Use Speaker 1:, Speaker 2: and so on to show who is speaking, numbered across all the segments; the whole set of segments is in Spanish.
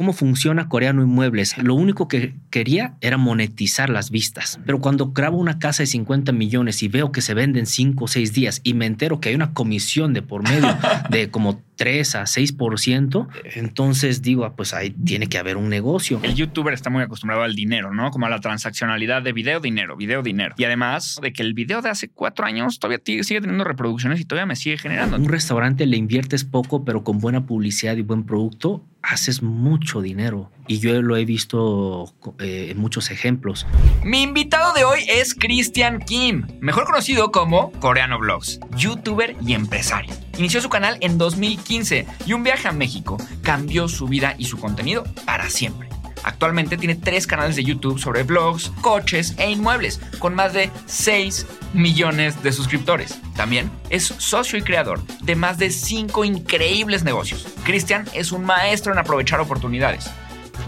Speaker 1: cómo funciona Coreano Inmuebles. Lo único que quería era monetizar las vistas. Pero cuando grabo una casa de 50 millones y veo que se venden 5 o 6 días y me entero que hay una comisión de por medio de como 3 a 6%, entonces digo, ah, pues ahí tiene que haber un negocio.
Speaker 2: El youtuber está muy acostumbrado al dinero, ¿no? Como a la transaccionalidad de video, dinero, video, dinero. Y además de que el video de hace cuatro años todavía sigue teniendo reproducciones y todavía me sigue generando.
Speaker 1: Un restaurante le inviertes poco, pero con buena publicidad y buen producto, haces mucho dinero. Y yo lo he visto eh, en muchos ejemplos.
Speaker 2: Mi invitado de hoy es Christian Kim, mejor conocido como Coreano Vlogs, youtuber y empresario. Inició su canal en 2015 y un viaje a México cambió su vida y su contenido para siempre. Actualmente tiene tres canales de YouTube sobre blogs, coches e inmuebles, con más de 6 millones de suscriptores. También es socio y creador de más de 5 increíbles negocios. Cristian es un maestro en aprovechar oportunidades.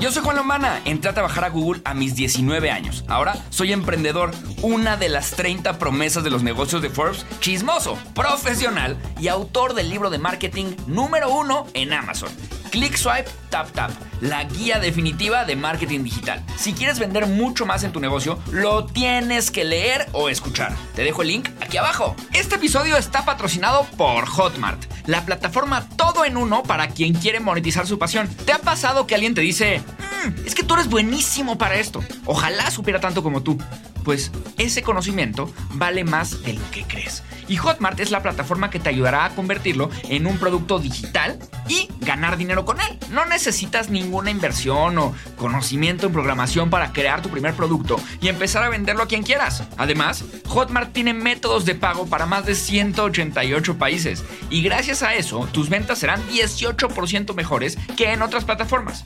Speaker 2: Yo soy Juan Lombana, entré a trabajar a Google a mis 19 años. Ahora soy emprendedor, una de las 30 promesas de los negocios de Forbes, chismoso, profesional y autor del libro de marketing número uno en Amazon. Click Swipe Tap Tap, la guía definitiva de marketing digital. Si quieres vender mucho más en tu negocio, lo tienes que leer o escuchar. Te dejo el link aquí abajo. Este episodio está patrocinado por Hotmart, la plataforma todo en uno para quien quiere monetizar su pasión. ¿Te ha pasado que alguien te dice, mm, es que tú eres buenísimo para esto? Ojalá supiera tanto como tú pues ese conocimiento vale más de lo que crees. Y Hotmart es la plataforma que te ayudará a convertirlo en un producto digital y ganar dinero con él. No necesitas ninguna inversión o conocimiento en programación para crear tu primer producto y empezar a venderlo a quien quieras. Además, Hotmart tiene métodos de pago para más de 188 países y gracias a eso tus ventas serán 18% mejores que en otras plataformas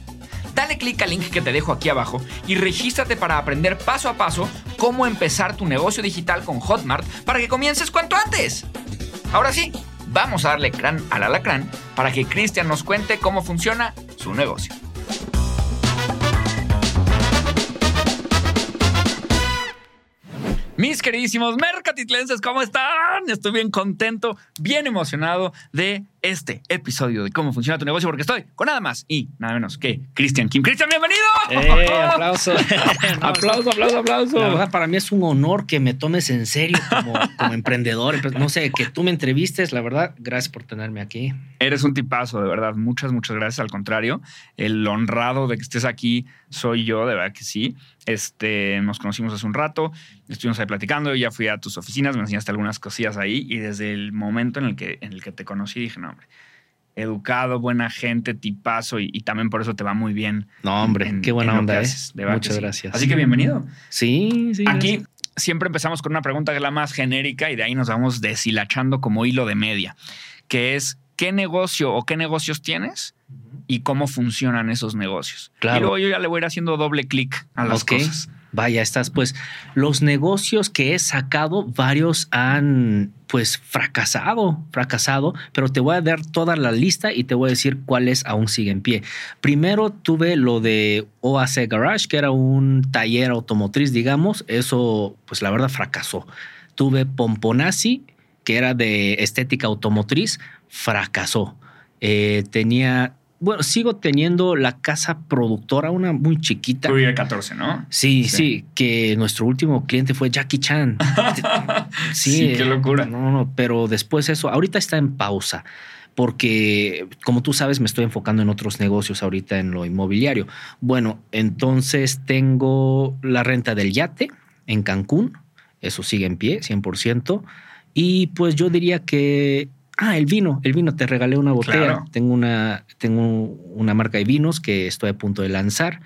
Speaker 2: dale clic al link que te dejo aquí abajo y regístrate para aprender paso a paso cómo empezar tu negocio digital con Hotmart para que comiences cuanto antes. Ahora sí, vamos a darle crán al alacrán para que Cristian nos cuente cómo funciona su negocio. Mis queridísimos mercatitlenses, ¿cómo están? Estoy bien contento, bien emocionado de este episodio de cómo funciona tu negocio, porque estoy con nada más y nada menos que Cristian Kim. Cristian, bienvenido.
Speaker 1: Eh, aplauso. aplauso, aplauso, aplauso. para mí es un honor que me tomes en serio como, como emprendedor. No sé, que tú me entrevistes, la verdad, gracias por tenerme aquí.
Speaker 2: Eres un tipazo, de verdad. Muchas, muchas gracias. Al contrario, el honrado de que estés aquí soy yo, de verdad que sí. Este, nos conocimos hace un rato, estuvimos ahí platicando, ya fui a tus oficinas, me enseñaste algunas cosillas ahí y desde el momento en el que, en el que te conocí dije, no, hombre, educado, buena gente, tipazo y, también por eso te va muy bien.
Speaker 1: No, hombre, qué buena onda, ¿eh? Muchas gracias.
Speaker 2: Así que bienvenido.
Speaker 1: Sí, sí.
Speaker 2: Aquí siempre empezamos con una pregunta que es la más genérica y de ahí nos vamos deshilachando como hilo de media, que es ¿qué negocio o qué negocios tienes? y cómo funcionan esos negocios. Claro. Y luego yo ya le voy a ir haciendo doble clic a las cosas.
Speaker 1: Vaya, estás pues los negocios que he sacado, varios han pues fracasado, fracasado, pero te voy a dar toda la lista y te voy a decir cuáles aún siguen en pie. Primero tuve lo de OAC Garage, que era un taller automotriz, digamos, eso pues la verdad fracasó. Tuve Pomponazzi, que era de estética automotriz, fracasó. Eh, tenía bueno, sigo teniendo la casa productora, una muy chiquita.
Speaker 2: Tuve 14, ¿no?
Speaker 1: Sí, sí, que nuestro último cliente fue Jackie Chan.
Speaker 2: sí, qué locura.
Speaker 1: No, no, pero después eso, ahorita está en pausa porque como tú sabes me estoy enfocando en otros negocios ahorita en lo inmobiliario. Bueno, entonces tengo la renta del yate en Cancún, eso sigue en pie, 100%. Y pues yo diría que Ah, el vino, el vino, te regalé una botella. Tengo, una, tengo una marca de vinos que estoy a punto de lanzar.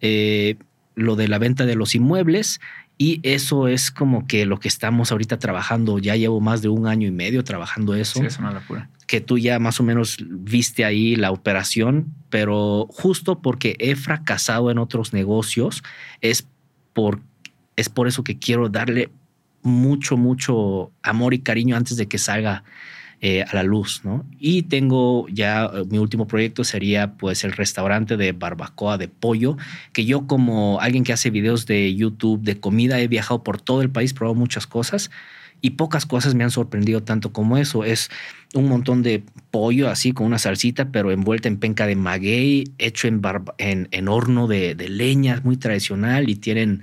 Speaker 1: Eh, lo de la venta de los inmuebles y eso es como que lo que estamos ahorita trabajando. Ya llevo más de un año y medio trabajando eso.
Speaker 2: Sí, es una locura.
Speaker 1: Que tú ya más o menos viste ahí la operación, pero justo porque he fracasado en otros negocios, es por, es por eso que quiero darle mucho, mucho amor y cariño antes de que salga eh, a la luz, ¿no? Y tengo ya, eh, mi último proyecto sería pues el restaurante de barbacoa de pollo, que yo como alguien que hace videos de YouTube de comida he viajado por todo el país, probado muchas cosas Y pocas cosas me han sorprendido tanto como eso. Es un montón de pollo así con una salsita, pero envuelta en penca de maguey, hecho en, en, horno de, leña, muy tradicional y tienen,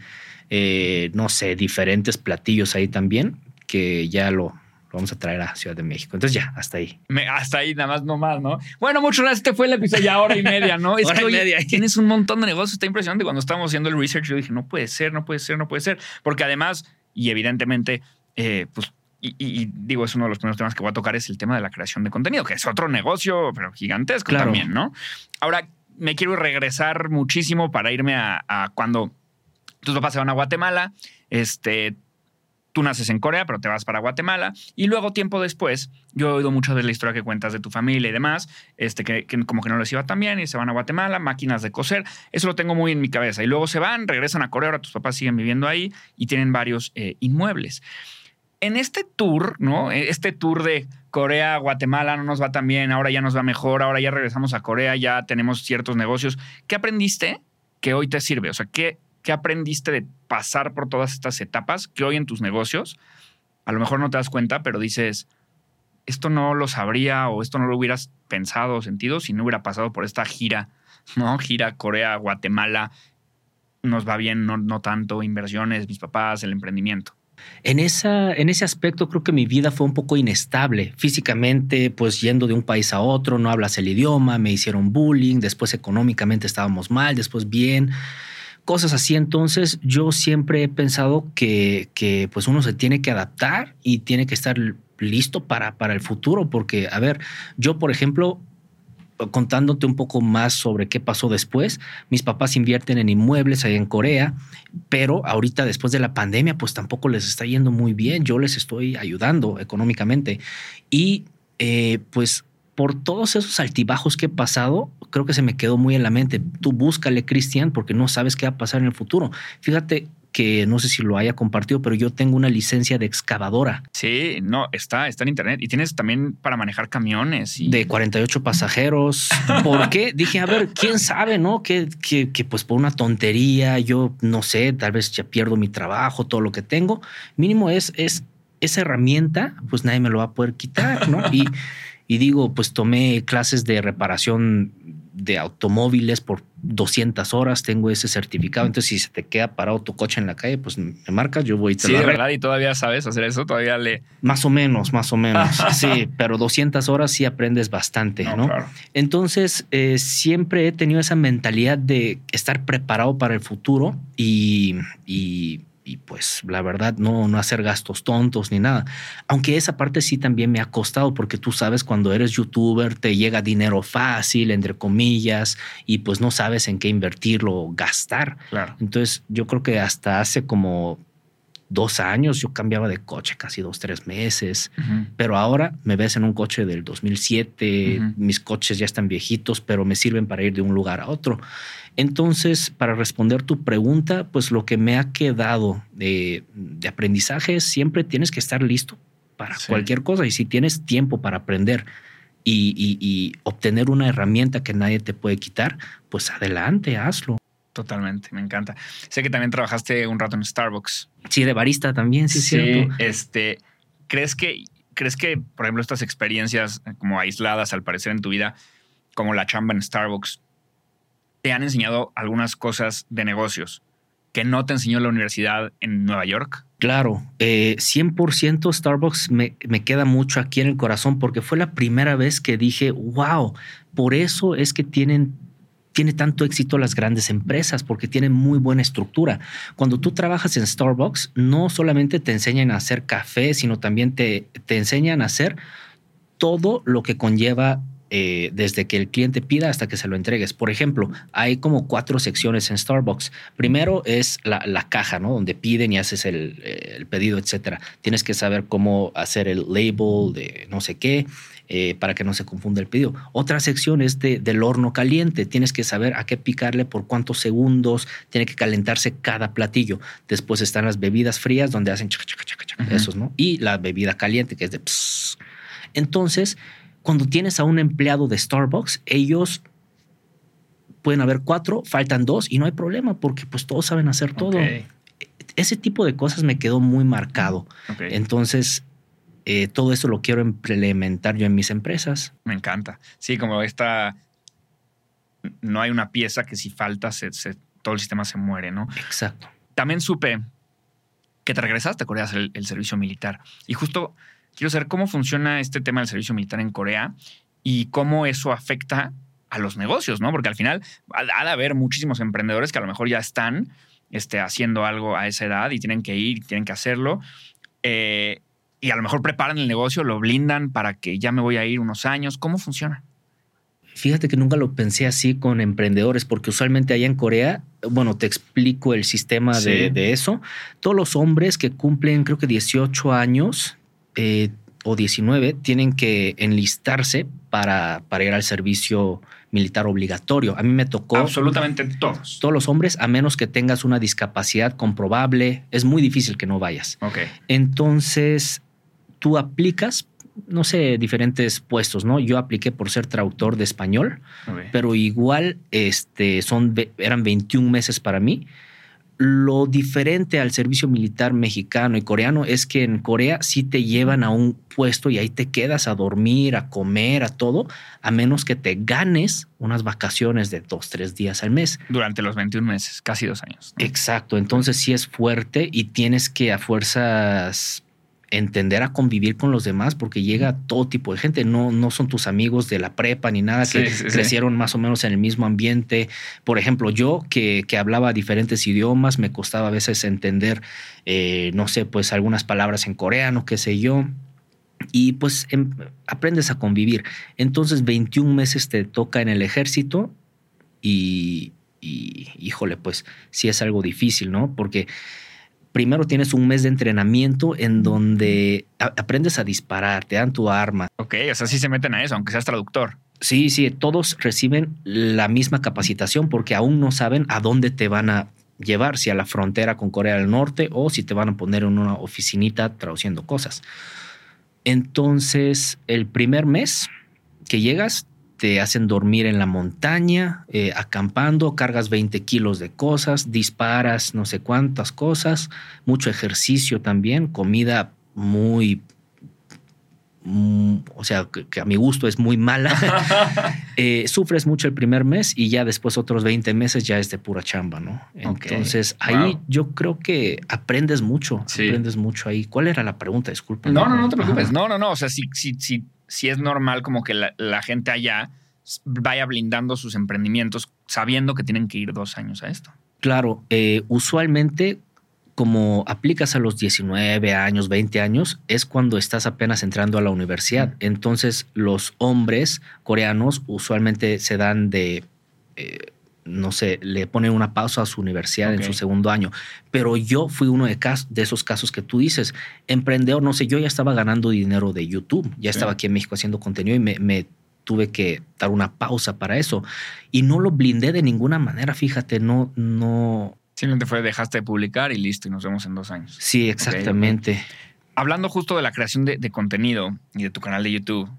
Speaker 1: eh, no sé, diferentes platillos ahí también que ya lo, vamos a traer a Ciudad de México. Entonces ya, hasta ahí.
Speaker 2: hasta ahí, nada más, no más, ¿no? Bueno, muchas gracias. Este fue el episodio ya hora y media, ¿no? Es que media. tienes un montón de negocios. Está impresionante. Cuando estábamos haciendo el research, yo dije, no puede ser, no puede ser, no puede ser. Porque además, y evidentemente, eh, pues y, digo, es uno de los primeros temas que voy a tocar, es el tema de la creación de contenido, que es otro negocio, pero gigantesco también, ¿no? Ahora, me quiero regresar muchísimo para irme a, a, cuando tus papás se van a Guatemala, este, tú naces en Corea, pero te vas para Guatemala. Y luego, tiempo después, yo he oído mucho de la historia que cuentas de tu familia y demás, este, que, como que no les iba tan bien y se van a Guatemala, máquinas de coser. Eso lo tengo muy en mi cabeza. Y luego se van, regresan a Corea, ahora tus papás siguen viviendo ahí y tienen varios eh, inmuebles. En este tour, ¿no? E, este tour de Corea, Guatemala no nos va tan bien, ahora ya nos va mejor, ahora ya regresamos a Corea, ya tenemos ciertos negocios. ¿Qué aprendiste que hoy te sirve? O sea, ¿qué, ¿Qué aprendiste de pasar por todas estas etapas que hoy en tus negocios, a lo mejor no te das cuenta, pero dices, esto no lo sabría o esto no lo hubieras pensado o sentido si no hubiera pasado por esta gira, ¿no? Gira Corea, Guatemala, nos va bien, no, no tanto, inversiones, mis papás, el emprendimiento.
Speaker 1: En, esa, en ese aspecto creo que mi vida fue un poco inestable. Físicamente, pues yendo de un país a otro, no hablas el idioma, me hicieron bullying, después económicamente estábamos mal, después bien cosas así. Entonces yo siempre he pensado que, que, pues uno se tiene que adaptar y tiene que estar listo para, para el futuro, porque, a ver, yo, por ejemplo, contándote un poco más sobre qué pasó después, mis papás invierten en inmuebles ahí en Corea, pero ahorita después de la pandemia, pues tampoco les está yendo muy bien. Yo les estoy ayudando económicamente y eh, pues por todos esos altibajos que he pasado, creo que se me quedó muy en la mente. Tú búscale, Cristian, porque no sabes qué va a pasar en el futuro. Fíjate que no sé si lo haya compartido, pero yo tengo una licencia de excavadora.
Speaker 2: Sí, no, está, está en internet. Y tienes también para manejar camiones. Y...
Speaker 1: De 48 pasajeros. ¿Por qué? Dije, a ver, quién sabe, ¿no? Que, que, que, pues por una tontería, yo no sé, tal vez ya pierdo mi trabajo, todo lo que tengo. Mínimo es, es esa herramienta, pues nadie me lo va a poder quitar, ¿no? Y y digo, pues tomé clases de reparación de automóviles por 200 horas, tengo ese certificado. Entonces, si se te queda parado tu coche en la calle, pues me marcas, yo voy y
Speaker 2: te Sí, de verdad, y todavía sabes hacer eso, todavía le.
Speaker 1: Más o menos, más o menos. sí, pero 200 horas sí aprendes bastante, ¿no? Entonces, eh, siempre he tenido esa mentalidad de estar preparado para el futuro y, y y pues la verdad no, no hacer gastos tontos ni nada. Aunque esa parte sí también me ha costado porque tú sabes cuando eres youtuber te llega dinero fácil, entre comillas, y pues no sabes en qué invertirlo o gastar.
Speaker 2: Claro.
Speaker 1: Entonces yo creo que hasta hace como dos años yo cambiaba de coche casi dos, tres meses, pero ahora me ves en un coche del 2007, mis coches ya están viejitos, pero me sirven para ir de un lugar a otro. Entonces, para responder tu pregunta, pues lo que me ha quedado de, aprendizaje es siempre tienes que estar listo para cualquier cosa y si tienes tiempo para aprender y, obtener una herramienta que nadie te puede quitar, pues adelante, hazlo.
Speaker 2: Totalmente, me encanta. Sé que también trabajaste un rato en Starbucks.
Speaker 1: Sí, de barista también, sí, sí.
Speaker 2: Este, ¿crees que, ¿crees que, por ejemplo, estas experiencias como aisladas al parecer en tu vida, como la chamba en Starbucks, te han enseñado algunas cosas de negocios que no te enseñó la universidad en Nueva York?
Speaker 1: Claro, 100% eh, Starbucks me, me, queda mucho aquí en el corazón porque fue la primera vez que dije, wow, por eso es que tienen tiene tanto éxito las grandes empresas porque tienen muy buena estructura. Cuando tú trabajas en Starbucks, no solamente te enseñan a hacer café, sino también te, te enseñan a hacer todo lo que conlleva eh, desde que el cliente pida hasta que se lo entregues. Por ejemplo, hay como cuatro secciones en Starbucks. Primero es la, caja, ¿no? Donde piden y haces el, el, pedido, etcétera. Tienes que saber cómo hacer el label de no sé qué. Eh, para que no se confunda el pedido. Otra sección es de, del horno caliente. Tienes que saber a qué picarle por cuántos segundos. Tiene que calentarse cada platillo. Después están las bebidas frías donde hacen chaca, chaca, chaca, esos, ¿no? Y la bebida caliente que es de Entonces, cuando tienes a un empleado de Starbucks, ellos pueden haber cuatro, faltan dos y no hay problema porque pues todos saben hacer todo. ese tipo de cosas me quedó muy marcado. Entonces, eh, todo eso lo quiero implementar yo en mis empresas.
Speaker 2: Me encanta. Sí, como esta. No hay una pieza que si falta, se- se- todo el sistema se muere, ¿no?
Speaker 1: Exacto.
Speaker 2: También supe que te regresaste a Corea el, el servicio militar. Y justo quiero saber cómo funciona este tema del servicio militar en Corea y cómo eso afecta a los negocios, ¿no? Porque al final ha, de haber muchísimos emprendedores que a lo mejor ya están este, haciendo algo a esa edad y tienen que ir, tienen que hacerlo. Eh, y a lo mejor preparan el negocio, lo blindan para que ya me voy a ir unos años. ¿Cómo funciona?
Speaker 1: Fíjate que nunca lo pensé así con emprendedores, porque usualmente allá en Corea, bueno, te explico el sistema de eso. Todos los hombres que cumplen, creo que 18 años eh, o 19, tienen que enlistarse para, para ir al servicio militar obligatorio. A mí me tocó
Speaker 2: Absolutamente todos.
Speaker 1: todos los hombres, a menos que tengas una discapacidad comprobable, es muy difícil que no vayas.
Speaker 2: Ok.
Speaker 1: Entonces, tú aplicas, no sé, diferentes puestos, ¿no? Yo apliqué por ser traductor de español, pero igual este, son, eran 21 meses para mí. Lo diferente al servicio militar mexicano y coreano es que en Corea sí te llevan a un puesto y ahí te quedas a dormir, a comer, a todo, a menos que te ganes unas vacaciones de dos, tres días al mes.
Speaker 2: Durante los 21 meses, casi dos años. ¿no?
Speaker 1: Exacto, entonces sí es fuerte y tienes que a fuerzas entender a convivir con los demás porque llega todo tipo de gente, no, no son tus amigos de la prepa ni nada que
Speaker 2: Sí, sí, sí.
Speaker 1: crecieron más o menos en el mismo ambiente. Por ejemplo, yo que, que hablaba diferentes idiomas, me costaba a veces entender, eh, no sé, pues algunas palabras en coreano, qué sé yo. Y pues em- aprendes a convivir. Entonces 21 meses te toca en el ejército y, y, híjole, pues sí es algo difícil, ¿no? Porque primero tienes un mes de entrenamiento en donde aprendes a disparar, te dan tu arma.
Speaker 2: Ok, o sea, sí se meten a eso, aunque seas traductor.
Speaker 1: Sí, sí, todos reciben la misma capacitación porque aún no saben a dónde te van a llevar, si a la frontera con Corea del Norte o si te van a poner en una oficinita traduciendo cosas. Entonces, el primer mes que llegas, te hacen dormir en la montaña, eh, acampando, cargas 20 kilos de cosas, disparas no sé cuántas cosas, mucho ejercicio también, comida muy, mm, o sea, que, que a mi gusto es muy mala. Eh, sufres mucho el primer mes y ya después otros 20 meses ya es de pura chamba, ¿no? Entonces ahí
Speaker 2: wow.
Speaker 1: yo creo que aprendes mucho,
Speaker 2: Sí.
Speaker 1: aprendes mucho ahí. ¿Cuál era la pregunta? Disculpa.
Speaker 2: No, no, no te preocupes.
Speaker 1: Ajá.
Speaker 2: No, no, no. O sea, si, si, si, si es normal como que la, la gente allá vaya blindando sus emprendimientos sabiendo que tienen que ir dos años a esto.
Speaker 1: Claro, eh, usualmente como aplicas a los 19 años, 20 años, es cuando estás apenas entrando a la universidad. Entonces los hombres coreanos usualmente se dan de, eh, no sé, le ponen una pausa a su universidad en su segundo año. Pero yo fui uno de, cas- de esos casos que tú dices, emprendedor, no sé, yo ya estaba ganando dinero de YouTube, ya estaba aquí en México haciendo contenido y me, me tuve que dar una pausa para eso. Y no lo blindé de ninguna manera, fíjate, no, no,
Speaker 2: Simplemente fue dejaste de publicar y listo, y nos vemos en dos años.
Speaker 1: Sí, exactamente.
Speaker 2: Hablando justo de la creación de, de contenido y de tu canal de YouTube,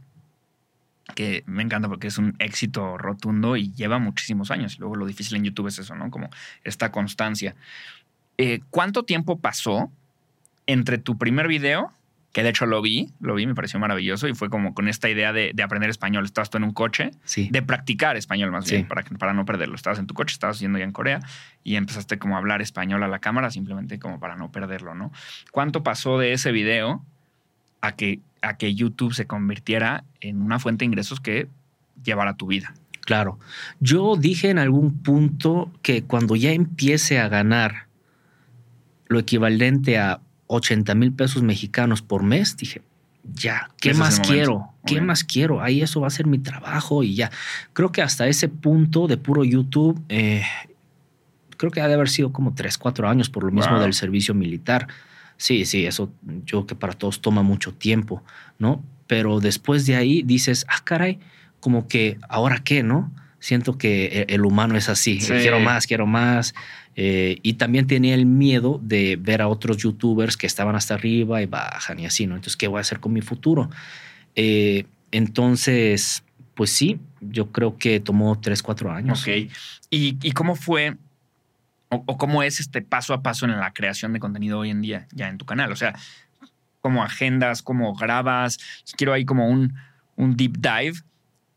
Speaker 2: que me encanta porque es un éxito rotundo y lleva muchísimos años. Y luego lo difícil en YouTube es eso, ¿no? Como esta constancia. Eh, ¿Cuánto tiempo pasó entre tu primer video, que de hecho lo vi, lo vi, me pareció maravilloso y fue como con esta idea de, de aprender español? Estabas tú en un coche,
Speaker 1: Sí.
Speaker 2: de practicar español más
Speaker 1: Sí.
Speaker 2: bien, para, para no perderlo. Estabas en tu coche, estabas yendo ya en Corea y empezaste como a hablar español a la cámara simplemente como para no perderlo, ¿no? ¿Cuánto pasó de ese video a que, a que YouTube se convirtiera en una fuente de ingresos que llevara tu vida?
Speaker 1: Claro. Yo dije en algún punto que cuando ya empiece a ganar lo equivalente a 80 mil pesos mexicanos por mes, dije, ya, ¿qué
Speaker 2: Ese
Speaker 1: más quiero? ¿Qué más quiero? Ahí eso va a ser mi trabajo y ya. Creo que hasta ese punto de puro YouTube, eh, creo que ha de haber sido como 3, 4 años por lo mismo
Speaker 2: Wow.
Speaker 1: del servicio militar. Sí, sí, eso yo creo que para todos toma mucho tiempo, ¿no? Pero después de ahí dices, ah, caray, como que ahora qué, ¿no? Siento que e- el humano es así,
Speaker 2: Sí.
Speaker 1: quiero más, quiero más. Eh, y también tenía el miedo de ver a otros youtubers que estaban hasta arriba y bajan y así, ¿no? Entonces, ¿qué voy a hacer con mi futuro? Eh, entonces, pues sí, yo creo que tomó 3, 4 años.
Speaker 2: Ok. ¿Y, y cómo fue o, cómo es este paso a paso en la creación de contenido hoy en día ya en tu canal? O sea, ¿cómo agendas, cómo grabas? Quiero ahí como un, un deep dive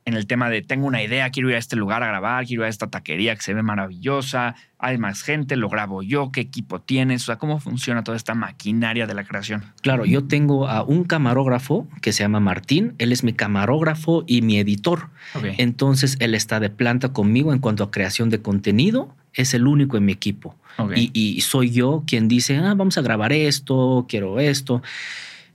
Speaker 2: en el tema de tengo una idea, quiero ir a este lugar a grabar, quiero ir a esta taquería que se ve maravillosa, hay más gente, lo grabo yo, qué equipo tienes, o sea, cómo funciona toda esta maquinaria de la creación.
Speaker 1: Claro, yo tengo a un camarógrafo que se llama Martín, él es mi camarógrafo y mi editor.
Speaker 2: Okay.
Speaker 1: Entonces, él está de planta conmigo en cuanto a creación de contenido, es el único en mi equipo.
Speaker 2: Okay.
Speaker 1: Y, y soy yo quien dice, ah, vamos a grabar esto, quiero esto.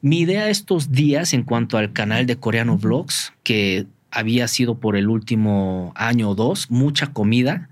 Speaker 1: Mi idea estos días en cuanto al canal de Coreano Vlogs, que había sido por el último año o dos, mucha comida.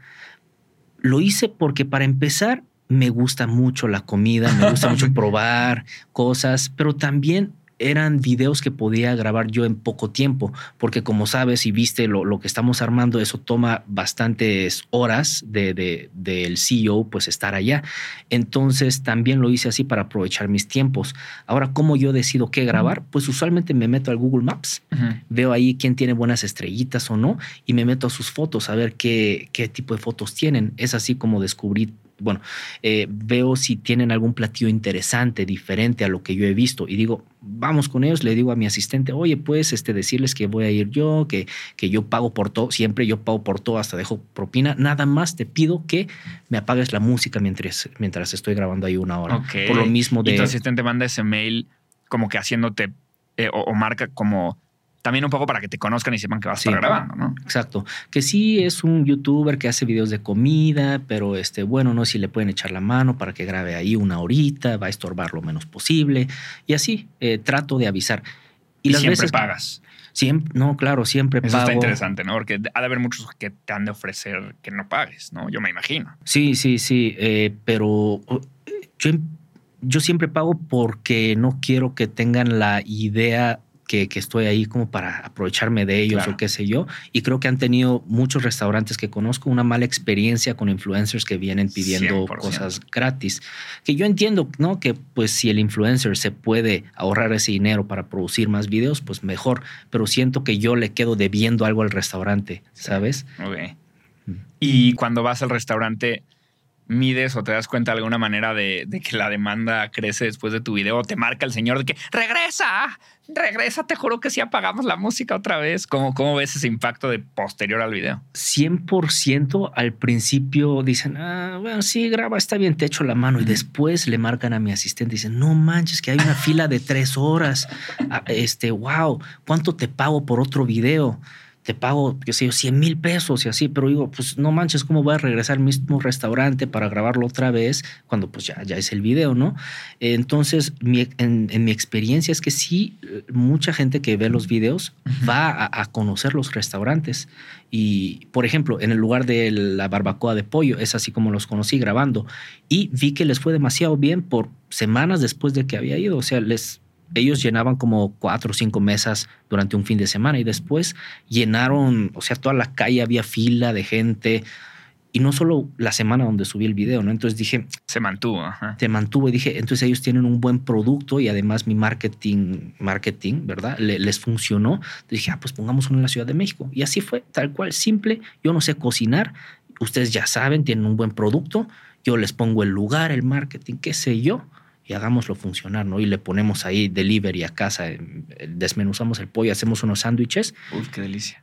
Speaker 1: Lo hice porque para empezar me gusta mucho la comida, me gusta mucho probar cosas, pero también eran videos que podía grabar yo en poco tiempo, porque como sabes y viste lo, lo que estamos armando, eso toma bastantes horas del de, de, CEO, pues estar allá. Entonces también lo hice así para aprovechar mis tiempos. Ahora, ¿cómo yo decido qué grabar? Pues usualmente me meto al Google Maps, uh -huh. veo ahí quién tiene buenas estrellitas o no, y me meto a sus fotos a ver qué, qué tipo de fotos tienen. Es así como descubrí bueno, eh, veo si tienen algún platillo interesante, diferente a lo que yo he visto y digo, vamos con ellos, le digo a mi asistente, oye, pues este, decirles que voy a ir yo, que, que yo pago por todo, siempre yo pago por todo, hasta dejo propina, nada más te pido que me apagues la música mientras, mientras estoy grabando ahí una hora.
Speaker 2: Okay.
Speaker 1: Por lo mismo de...
Speaker 2: Y tu asistente manda ese mail como que haciéndote eh, o, o marca como también un poco para que te conozcan y sepan que vas
Speaker 1: sí,
Speaker 2: a estar grabando, ¿no?
Speaker 1: Exacto. Que sí es un youtuber que hace videos de comida, pero este, bueno, no si le pueden echar la mano para que grabe ahí una horita, va a estorbar lo menos posible. Y así eh, trato de avisar.
Speaker 2: Y, y las siempre veces pagas.
Speaker 1: Siempre, no, claro, siempre
Speaker 2: Eso
Speaker 1: pago.
Speaker 2: está interesante, ¿no? Porque ha de haber muchos que te han de ofrecer que no pagues, ¿no? Yo me imagino.
Speaker 1: Sí, sí, sí. Eh, pero yo, yo siempre pago porque no quiero que tengan la idea que, que, estoy ahí como para aprovecharme de ellos claro. o qué sé yo. Y creo que han tenido muchos restaurantes que conozco una mala experiencia con influencers que vienen pidiendo 100%. cosas gratis. Que yo entiendo, ¿no? Que pues si el influencer se puede ahorrar ese dinero para producir más videos, pues mejor. Pero siento que yo le quedo debiendo algo al restaurante, ¿sabes?
Speaker 2: Ok. Y cuando vas al restaurante, mides o te das cuenta de alguna manera de, que la demanda crece después de tu video te marca el señor de que regresa, regresa, te juro que si apagamos la música otra vez. ¿Cómo, ¿Cómo ves ese impacto de posterior al video?
Speaker 1: 100% al principio dicen, ah, bueno, sí, graba, está bien, te echo la mano. Y después le marcan a mi asistente y dicen, no manches, que hay una fila de tres horas. Este, wow, ¿cuánto te pago por otro video? Te pago, qué sé yo, 100 mil pesos y así, pero digo, pues no manches, ¿cómo voy a regresar al mismo restaurante para grabarlo otra vez cuando pues ya, ya es el video, ¿no? Entonces, mi, en, en, mi experiencia es que sí, mucha gente que ve los videos va a, a, conocer los restaurantes. Y, por ejemplo, en el lugar de la barbacoa de pollo, es así como los conocí grabando. Y vi que les fue demasiado bien por semanas después de que había ido. O sea, les ellos llenaban como cuatro o cinco mesas durante un fin de semana y después llenaron, o sea, toda la calle había fila de gente y no solo la semana donde subí el video, ¿no? Entonces dije...
Speaker 2: Se mantuvo. Ajá.
Speaker 1: Se mantuvo y dije, entonces ellos tienen un buen producto y además mi marketing, marketing, ¿verdad? Le, les funcionó. Entonces dije, ah, pues pongamos uno en la Ciudad de México. Y así fue, tal cual, simple. Yo no sé cocinar, ustedes ya saben, tienen un buen producto. Yo les pongo el lugar, el marketing, qué sé yo y hagámoslo funcionar, ¿no? Y le ponemos ahí delivery a casa, desmenuzamos el pollo, hacemos unos sándwiches.
Speaker 2: Uf, qué delicia.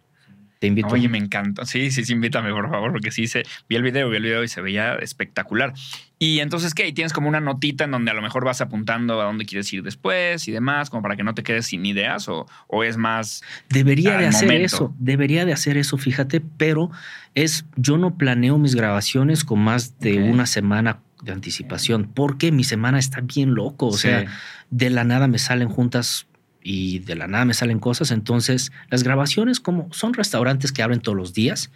Speaker 1: Te invito.
Speaker 2: Oye, me encanta. Sí, sí, sí, invítame, por favor, porque sí, se, vi el video, vi el video y se veía espectacular. Y entonces, ¿qué? Y tienes como una notita en donde a lo mejor vas apuntando a dónde quieres ir después y demás, como para que no te quedes sin ideas o, o es más.
Speaker 1: Debería de hacer momento? eso, debería de hacer eso, fíjate, pero es, yo no planeo mis grabaciones con más de okay. una semana de anticipación, porque mi semana está bien loco. O sí. sea, de la nada me salen juntas y de la nada me salen cosas. Entonces, las grabaciones, como son restaurantes que abren todos los días,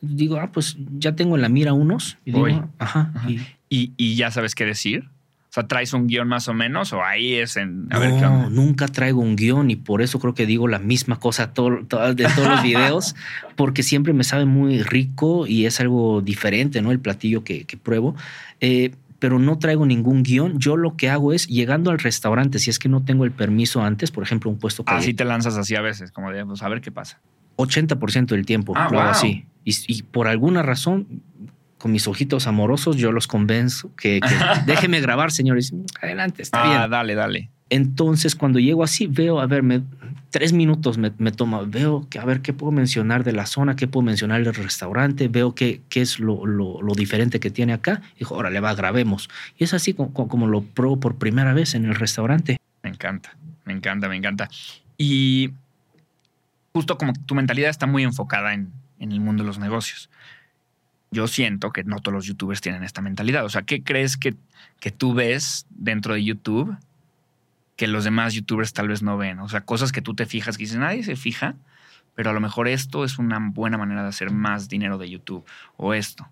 Speaker 1: digo, ah, pues ya tengo en la mira unos. Y digo, ajá.
Speaker 2: ajá. Y, ¿Y, ¿Y, ya sabes qué decir? O sea, ¿traes un guion más o menos o ahí es en...
Speaker 1: A no, ver, ¿qué onda? nunca traigo un guion y por eso creo que digo la misma cosa todo, todo, de todos los videos, porque siempre me sabe muy rico y es algo diferente, ¿no? El platillo que, que pruebo. Eh, pero no traigo ningún guion. Yo lo que hago es, llegando al restaurante, si es que no tengo el permiso antes, por ejemplo, un puesto...
Speaker 2: Así ah, te lanzas así a veces, como de, pues a ver qué pasa.
Speaker 1: 80% del tiempo
Speaker 2: ah,
Speaker 1: lo hago
Speaker 2: wow.
Speaker 1: así. Y, y, por alguna razón con mis ojitos amorosos, yo los convenzo que, que déjeme grabar, señores. Adelante, está
Speaker 2: Ah,
Speaker 1: bien.
Speaker 2: dale, dale.
Speaker 1: Entonces, cuando llego así, veo, a ver, me- tres minutos me, me toma, veo que, a ver, qué puedo mencionar de la zona, qué puedo mencionar del restaurante, veo qué, qué es lo, lo- lo diferente que tiene acá. Dijo, órale, va, grabemos. Y es así como, como- lo pruebo por primera vez en el restaurante.
Speaker 2: Me encanta, me encanta, me encanta. Y justo como tu mentalidad está muy enfocada en, en el mundo de los negocios. Yo siento que no todos los youtubers tienen esta mentalidad. O sea, ¿qué crees que, que tú ves dentro de YouTube que los demás youtubers tal vez no ven? O sea, cosas que tú te fijas que dices, nadie se fija, pero a lo mejor esto es una buena manera de hacer más dinero de YouTube o esto.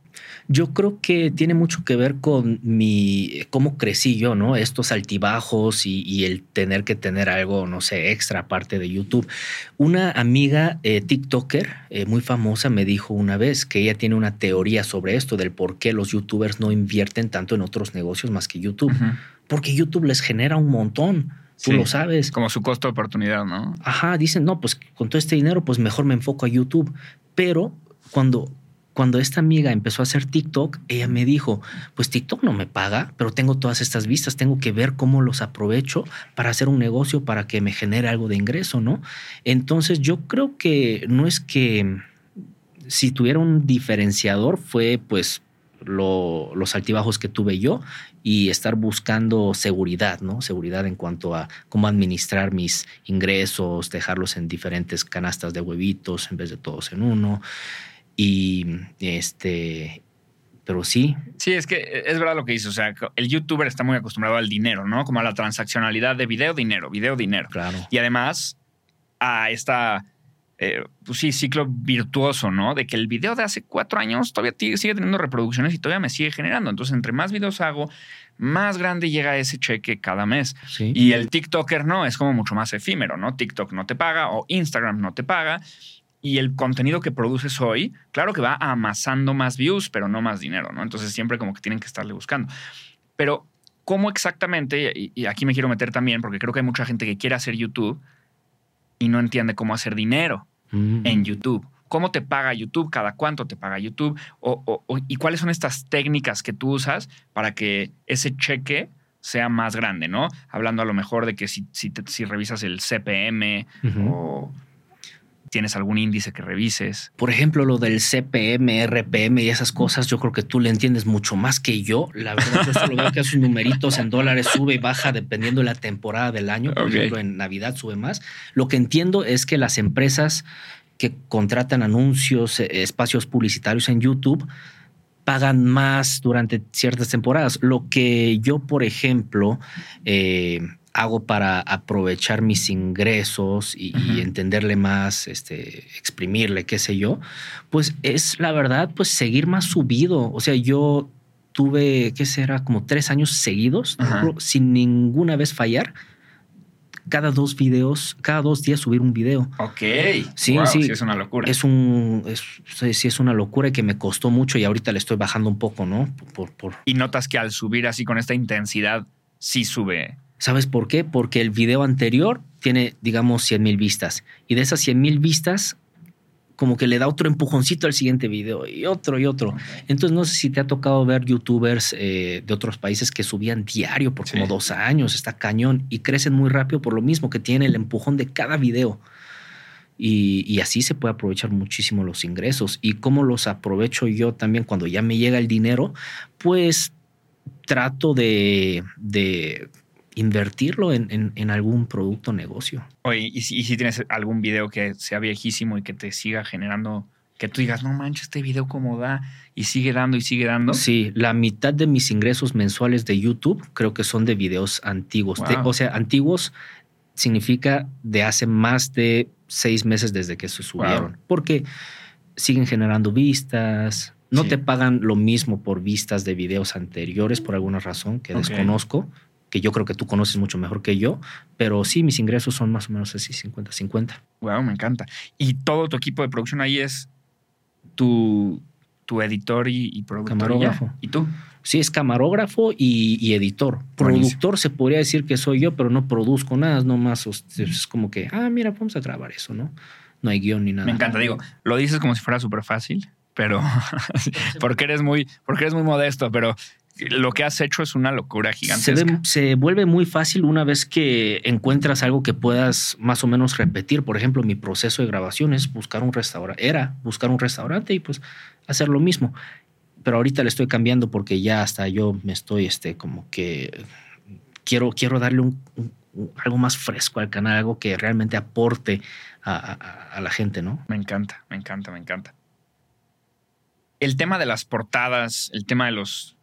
Speaker 1: Yo creo que tiene mucho que ver con mi cómo crecí yo, ¿no? Estos altibajos y, y el tener que tener algo, no sé, extra aparte de YouTube. Una amiga eh, TikToker eh, muy famosa me dijo una vez que ella tiene una teoría sobre esto, del por qué los YouTubers no invierten tanto en otros negocios más que YouTube. Porque YouTube les genera un montón. Tú
Speaker 2: Sí.
Speaker 1: lo sabes.
Speaker 2: Como su costo de oportunidad, ¿no?
Speaker 1: Ajá, dicen, no, pues con todo este dinero, pues mejor me enfoco a YouTube. Pero cuando, cuando esta amiga empezó a hacer TikTok, ella me dijo, pues TikTok no me paga, pero tengo todas estas vistas, tengo que ver cómo los aprovecho para hacer un negocio, para que me genere algo de ingreso, ¿no? Entonces yo creo que no es que si tuviera un diferenciador fue pues lo- los altibajos que tuve yo y estar buscando seguridad, ¿no? Seguridad en cuanto a cómo administrar mis ingresos, dejarlos en diferentes canastas de huevitos en vez de todos en uno. Y este, pero sí,
Speaker 2: Sí, es que es verdad lo que dices. O sea, el youtuber está muy acostumbrado al dinero, ¿no? Como a la transaccionalidad de video, dinero, video, dinero.
Speaker 1: claro.
Speaker 2: Y además a esta, eh, pues sí, ciclo virtuoso, ¿no? De que el video de hace cuatro años todavía sigue teniendo reproducciones y todavía me sigue generando. Entonces, entre más videos hago, más grande llega ese cheque cada mes.
Speaker 1: Sí.
Speaker 2: Y el TikToker no, es como mucho más efímero, ¿no? TikTok no te paga o Instagram no te paga. Y el contenido que produces hoy, claro que va amasando más views, pero no más dinero, ¿no? Entonces siempre como que tienen que estarle buscando. Pero, ¿cómo exactamente? Y, y aquí me quiero meter también, porque creo que hay mucha gente que quiere hacer YouTube y no entiende cómo hacer dinero
Speaker 1: Mm.
Speaker 2: en YouTube. ¿Cómo te paga YouTube? ¿Cada cuánto te paga YouTube? O- o- o- ¿Y cuáles son estas técnicas que tú usas para que ese cheque sea más grande, ¿no? Hablando a lo mejor de que si, si, te- si revisas el CPM o tienes algún índice que revises.
Speaker 1: Por ejemplo, lo del CPM, RPM y esas cosas, yo creo que tú le entiendes mucho más que yo. La verdad, yo solo veo que sus numeritos en dólares sube y baja dependiendo de la temporada del año. Por ejemplo, en Navidad sube más. Lo que entiendo es que las empresas que contratan anuncios, eh, espacios publicitarios en YouTube, pagan más durante ciertas temporadas. Lo que yo, por ejemplo, eh, hago para aprovechar mis ingresos y, entenderle más, este, exprimirle, qué sé yo, pues es la verdad, pues seguir más subido. O sea, yo tuve, ¿qué será? Como tres años seguidos, sin ninguna vez fallar. Cada dos videos, cada dos días subir un video.
Speaker 2: Ok.
Speaker 1: Sí,
Speaker 2: Wow,
Speaker 1: sí.
Speaker 2: Es una locura.
Speaker 1: Es un, es, sí, es una locura y que me costó mucho y ahorita le estoy bajando un poco, ¿no? Por, por,
Speaker 2: Y notas que al subir así con esta intensidad, sí sube.
Speaker 1: ¿Sabes por qué? Porque el video anterior tiene, digamos, 100 mil vistas y de esas 100 mil vistas, como que le da otro empujoncito al siguiente video y otro y otro. Entonces, no sé si te ha tocado ver youtubers eh, de otros países que subían diario por como
Speaker 2: Sí.
Speaker 1: dos años, está cañón y crecen muy rápido por lo mismo que tiene el empujón de cada video. Y, y así se puede aprovechar muchísimo los ingresos. ¿Y cómo los aprovecho yo también cuando ya me llega el dinero? Pues trato de, de invertirlo en, en- en algún producto o negocio.
Speaker 2: Oye, ¿y si, y si tienes algún video que sea viejísimo y que te siga generando, que tú digas, no manches, este video cómo da y sigue dando y sigue dando?
Speaker 1: Sí, la mitad de mis ingresos mensuales de YouTube creo que son de videos antiguos.
Speaker 2: Wow.
Speaker 1: De- o sea, antiguos significa de hace más de seis meses desde que se subieron. Porque siguen generando vistas. No
Speaker 2: Sí.
Speaker 1: te pagan lo mismo por vistas de videos anteriores por alguna razón que desconozco, que yo creo que tú conoces mucho mejor que yo. Pero sí, mis ingresos son más o menos así, 50-50.
Speaker 2: Wow, me encanta. Y todo tu equipo de producción ahí es tu, tu editor y, y productor. ya.
Speaker 1: Camarógrafo.
Speaker 2: ¿Y tú?
Speaker 1: Sí, es camarógrafo y, y editor.
Speaker 2: Buenísimo.
Speaker 1: Productor se podría decir que soy yo, pero no produzco nada, es nomás sea, es como que, ah, mira, vamos a grabar eso, ¿no? No hay guion ni nada.
Speaker 2: Me encanta, digo, lo dices como si fuera súper fácil, pero porque eres muy, porque eres muy modesto, pero lo que has hecho es una locura gigantesca.
Speaker 1: Se, vuelve muy fácil una vez que encuentras algo que puedas más o menos repetir. Por ejemplo, mi proceso de grabación es buscar un restaurante, era buscar un restaurante y pues hacer lo mismo. Pero ahorita le estoy cambiando porque ya hasta yo me estoy, este, como que quiero, quiero darle algo más fresco al canal, algo que realmente aporte a la gente, ¿no?
Speaker 2: Me encanta, me encanta, me encanta. El tema de las portadas, el tema de los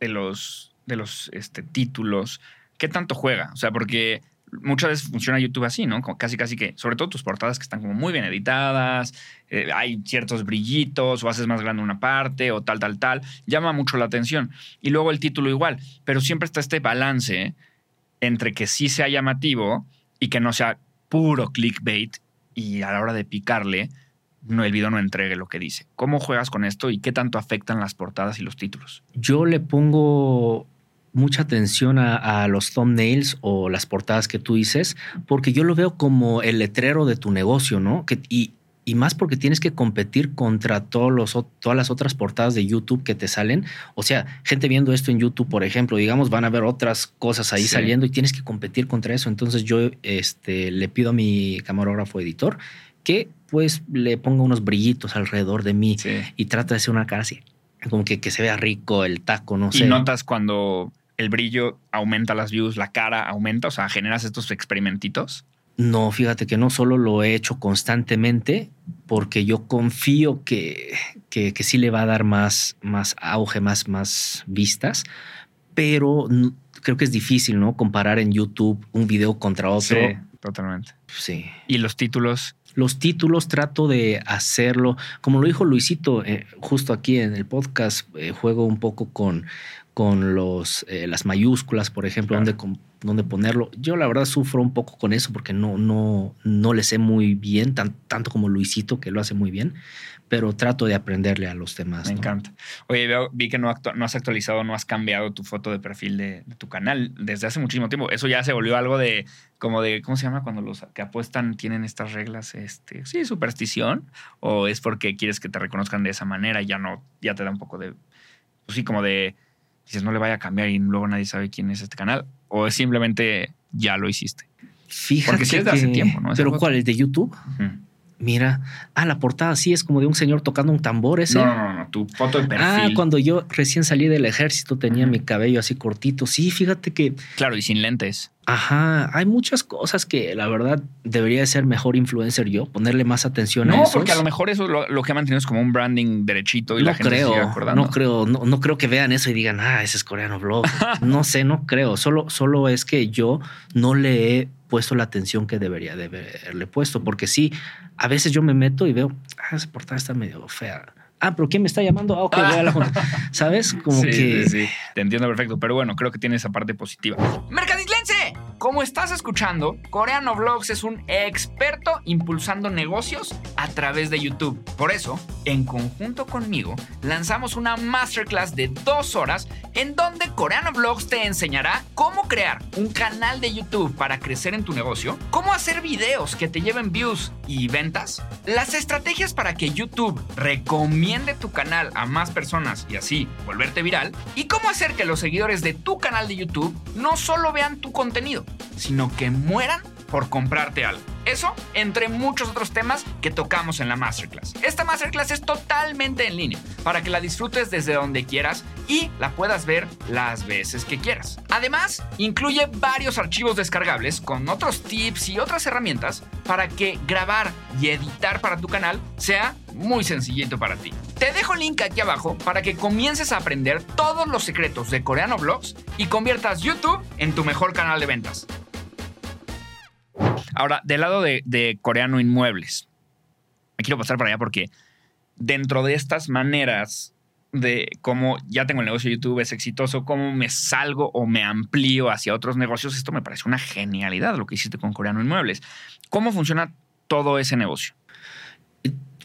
Speaker 2: de los, de los este, títulos, ¿qué tanto juega? O sea, porque muchas veces funciona YouTube así, ¿no? casi, casi que, sobre todo tus portadas que están como muy bien editadas, eh, hay ciertos brillitos, o haces más grande una parte, o tal, tal, tal, llama mucho la atención. Y luego el título igual, pero siempre está este balance entre que sí sea llamativo y que no sea puro clickbait y a la hora de picarle, no, el video no entregue lo que dice. ¿Cómo juegas con esto y qué tanto afectan las portadas y los títulos?
Speaker 1: Yo le pongo mucha atención a, los thumbnails o las portadas que tú dices, porque yo lo veo como el letrero de tu negocio, ¿no? Que, y, y más porque tienes que competir contra todos los, todas las otras portadas de YouTube que te salen. O sea, gente viendo esto en YouTube, por ejemplo, digamos, van a ver otras cosas ahí saliendo y tienes que competir contra eso. Entonces yo este, le pido a mi camarógrafo editor que pues le ponga unos brillitos alrededor de mí y trata de hacer una cara así, como que, que se vea rico el taco, no sé.
Speaker 2: ¿Y notas cuando el brillo aumenta las views, la cara aumenta? O sea, ¿generas estos experimentitos?
Speaker 1: No, fíjate que no solo lo he hecho constantemente, porque yo confío que, que, sí le va a dar más, más auge, más, más vistas, pero creo que es difícil, ¿no? Comparar en YouTube un video contra otro.
Speaker 2: Sí, totalmente.
Speaker 1: Sí.
Speaker 2: ¿Y los títulos?
Speaker 1: Los títulos trato de hacerlo, como lo dijo Luisito eh, justo aquí en el podcast, eh, juego un poco con, con los, eh, las mayúsculas, por ejemplo, donde, donde, ponerlo. Yo la verdad sufro un poco con eso porque no, no, no le sé muy bien, tanto como Luisito, que lo hace muy bien, pero trato de aprenderle a los demás.
Speaker 2: Me encanta. Oye, vi que no, no, has actualizado, no has cambiado tu foto de perfil de, tu canal desde hace muchísimo tiempo. Eso ya se volvió algo de, como de, ¿cómo se llama? Cuando los que apuestan tienen estas reglas, este, sí, superstición, o es porque quieres que te reconozcan de esa manera y ya no, ya te da un poco de, pues sí, como de, dices, no le vaya a cambiar y luego nadie sabe quién es este canal, o es simplemente ya lo hiciste.
Speaker 1: Fíjate Porque sí es de hace tiempo, ¿no? ¿Pero cuál? ¿El de YouTube? Mira, ah, la portada sí es como de un señor tocando un tambor ese.
Speaker 2: No, no, no, tu foto de perfil.
Speaker 1: Ah, cuando yo recién salí del ejército tenía mi cabello así cortito. Sí, fíjate que.
Speaker 2: Claro, y sin lentes.
Speaker 1: Ajá, hay muchas cosas que la verdad debería ser mejor influencer yo, ponerle más atención a eso.
Speaker 2: No, porque a lo mejor eso lo, que ha mantenido es como un branding derechito y la gente
Speaker 1: creo,
Speaker 2: sigue acordando.
Speaker 1: No creo, no, no, creo que vean eso y digan, ah, ese es coreano blog. no sé, no creo. Solo, solo es que yo no le he puesto la atención que debería de haberle puesto, porque sí, a veces yo me meto y veo, ah, esa portada está medio fea. Ah, pero ¿quién me está llamando? Ah, ok, voy a la junta. ¿Sabes? Como que.
Speaker 2: Sí, sí, te entiendo perfecto, pero bueno, creo que tiene esa parte positiva. ¡Mercaditlense! Como estás escuchando, Coreano Vlogs es un experto impulsando negocios a través de YouTube. Por eso, en conjunto conmigo, lanzamos una masterclass de dos horas en donde Coreano Vlogs te enseñará cómo crear un canal de YouTube para crecer en tu negocio, cómo hacer videos que te lleven views y ventas, las estrategias para que YouTube recomiende tu canal a más personas y así volverte viral, y cómo hacer que los seguidores de tu canal de YouTube no solo vean tu contenido, sino que mueran por comprarte algo. Eso entre muchos otros temas que tocamos en la masterclass. Esta masterclass es totalmente en línea para que la disfrutes desde donde quieras y la puedas ver las veces que quieras. Además, incluye varios archivos descargables con otros tips y otras herramientas para que grabar y editar para tu canal sea muy sencillito para ti. Te dejo el link aquí abajo para que comiences a aprender todos los secretos de Coreano Blogs y conviertas YouTube en tu mejor canal de ventas. Ahora, del lado de, Coreano Inmuebles, me quiero pasar para allá porque dentro de estas maneras de cómo ya tengo el negocio de YouTube, es exitoso, cómo me salgo o me amplío hacia otros negocios, esto me parece una genialidad lo que hiciste con Coreano Inmuebles. ¿Cómo funciona todo ese negocio?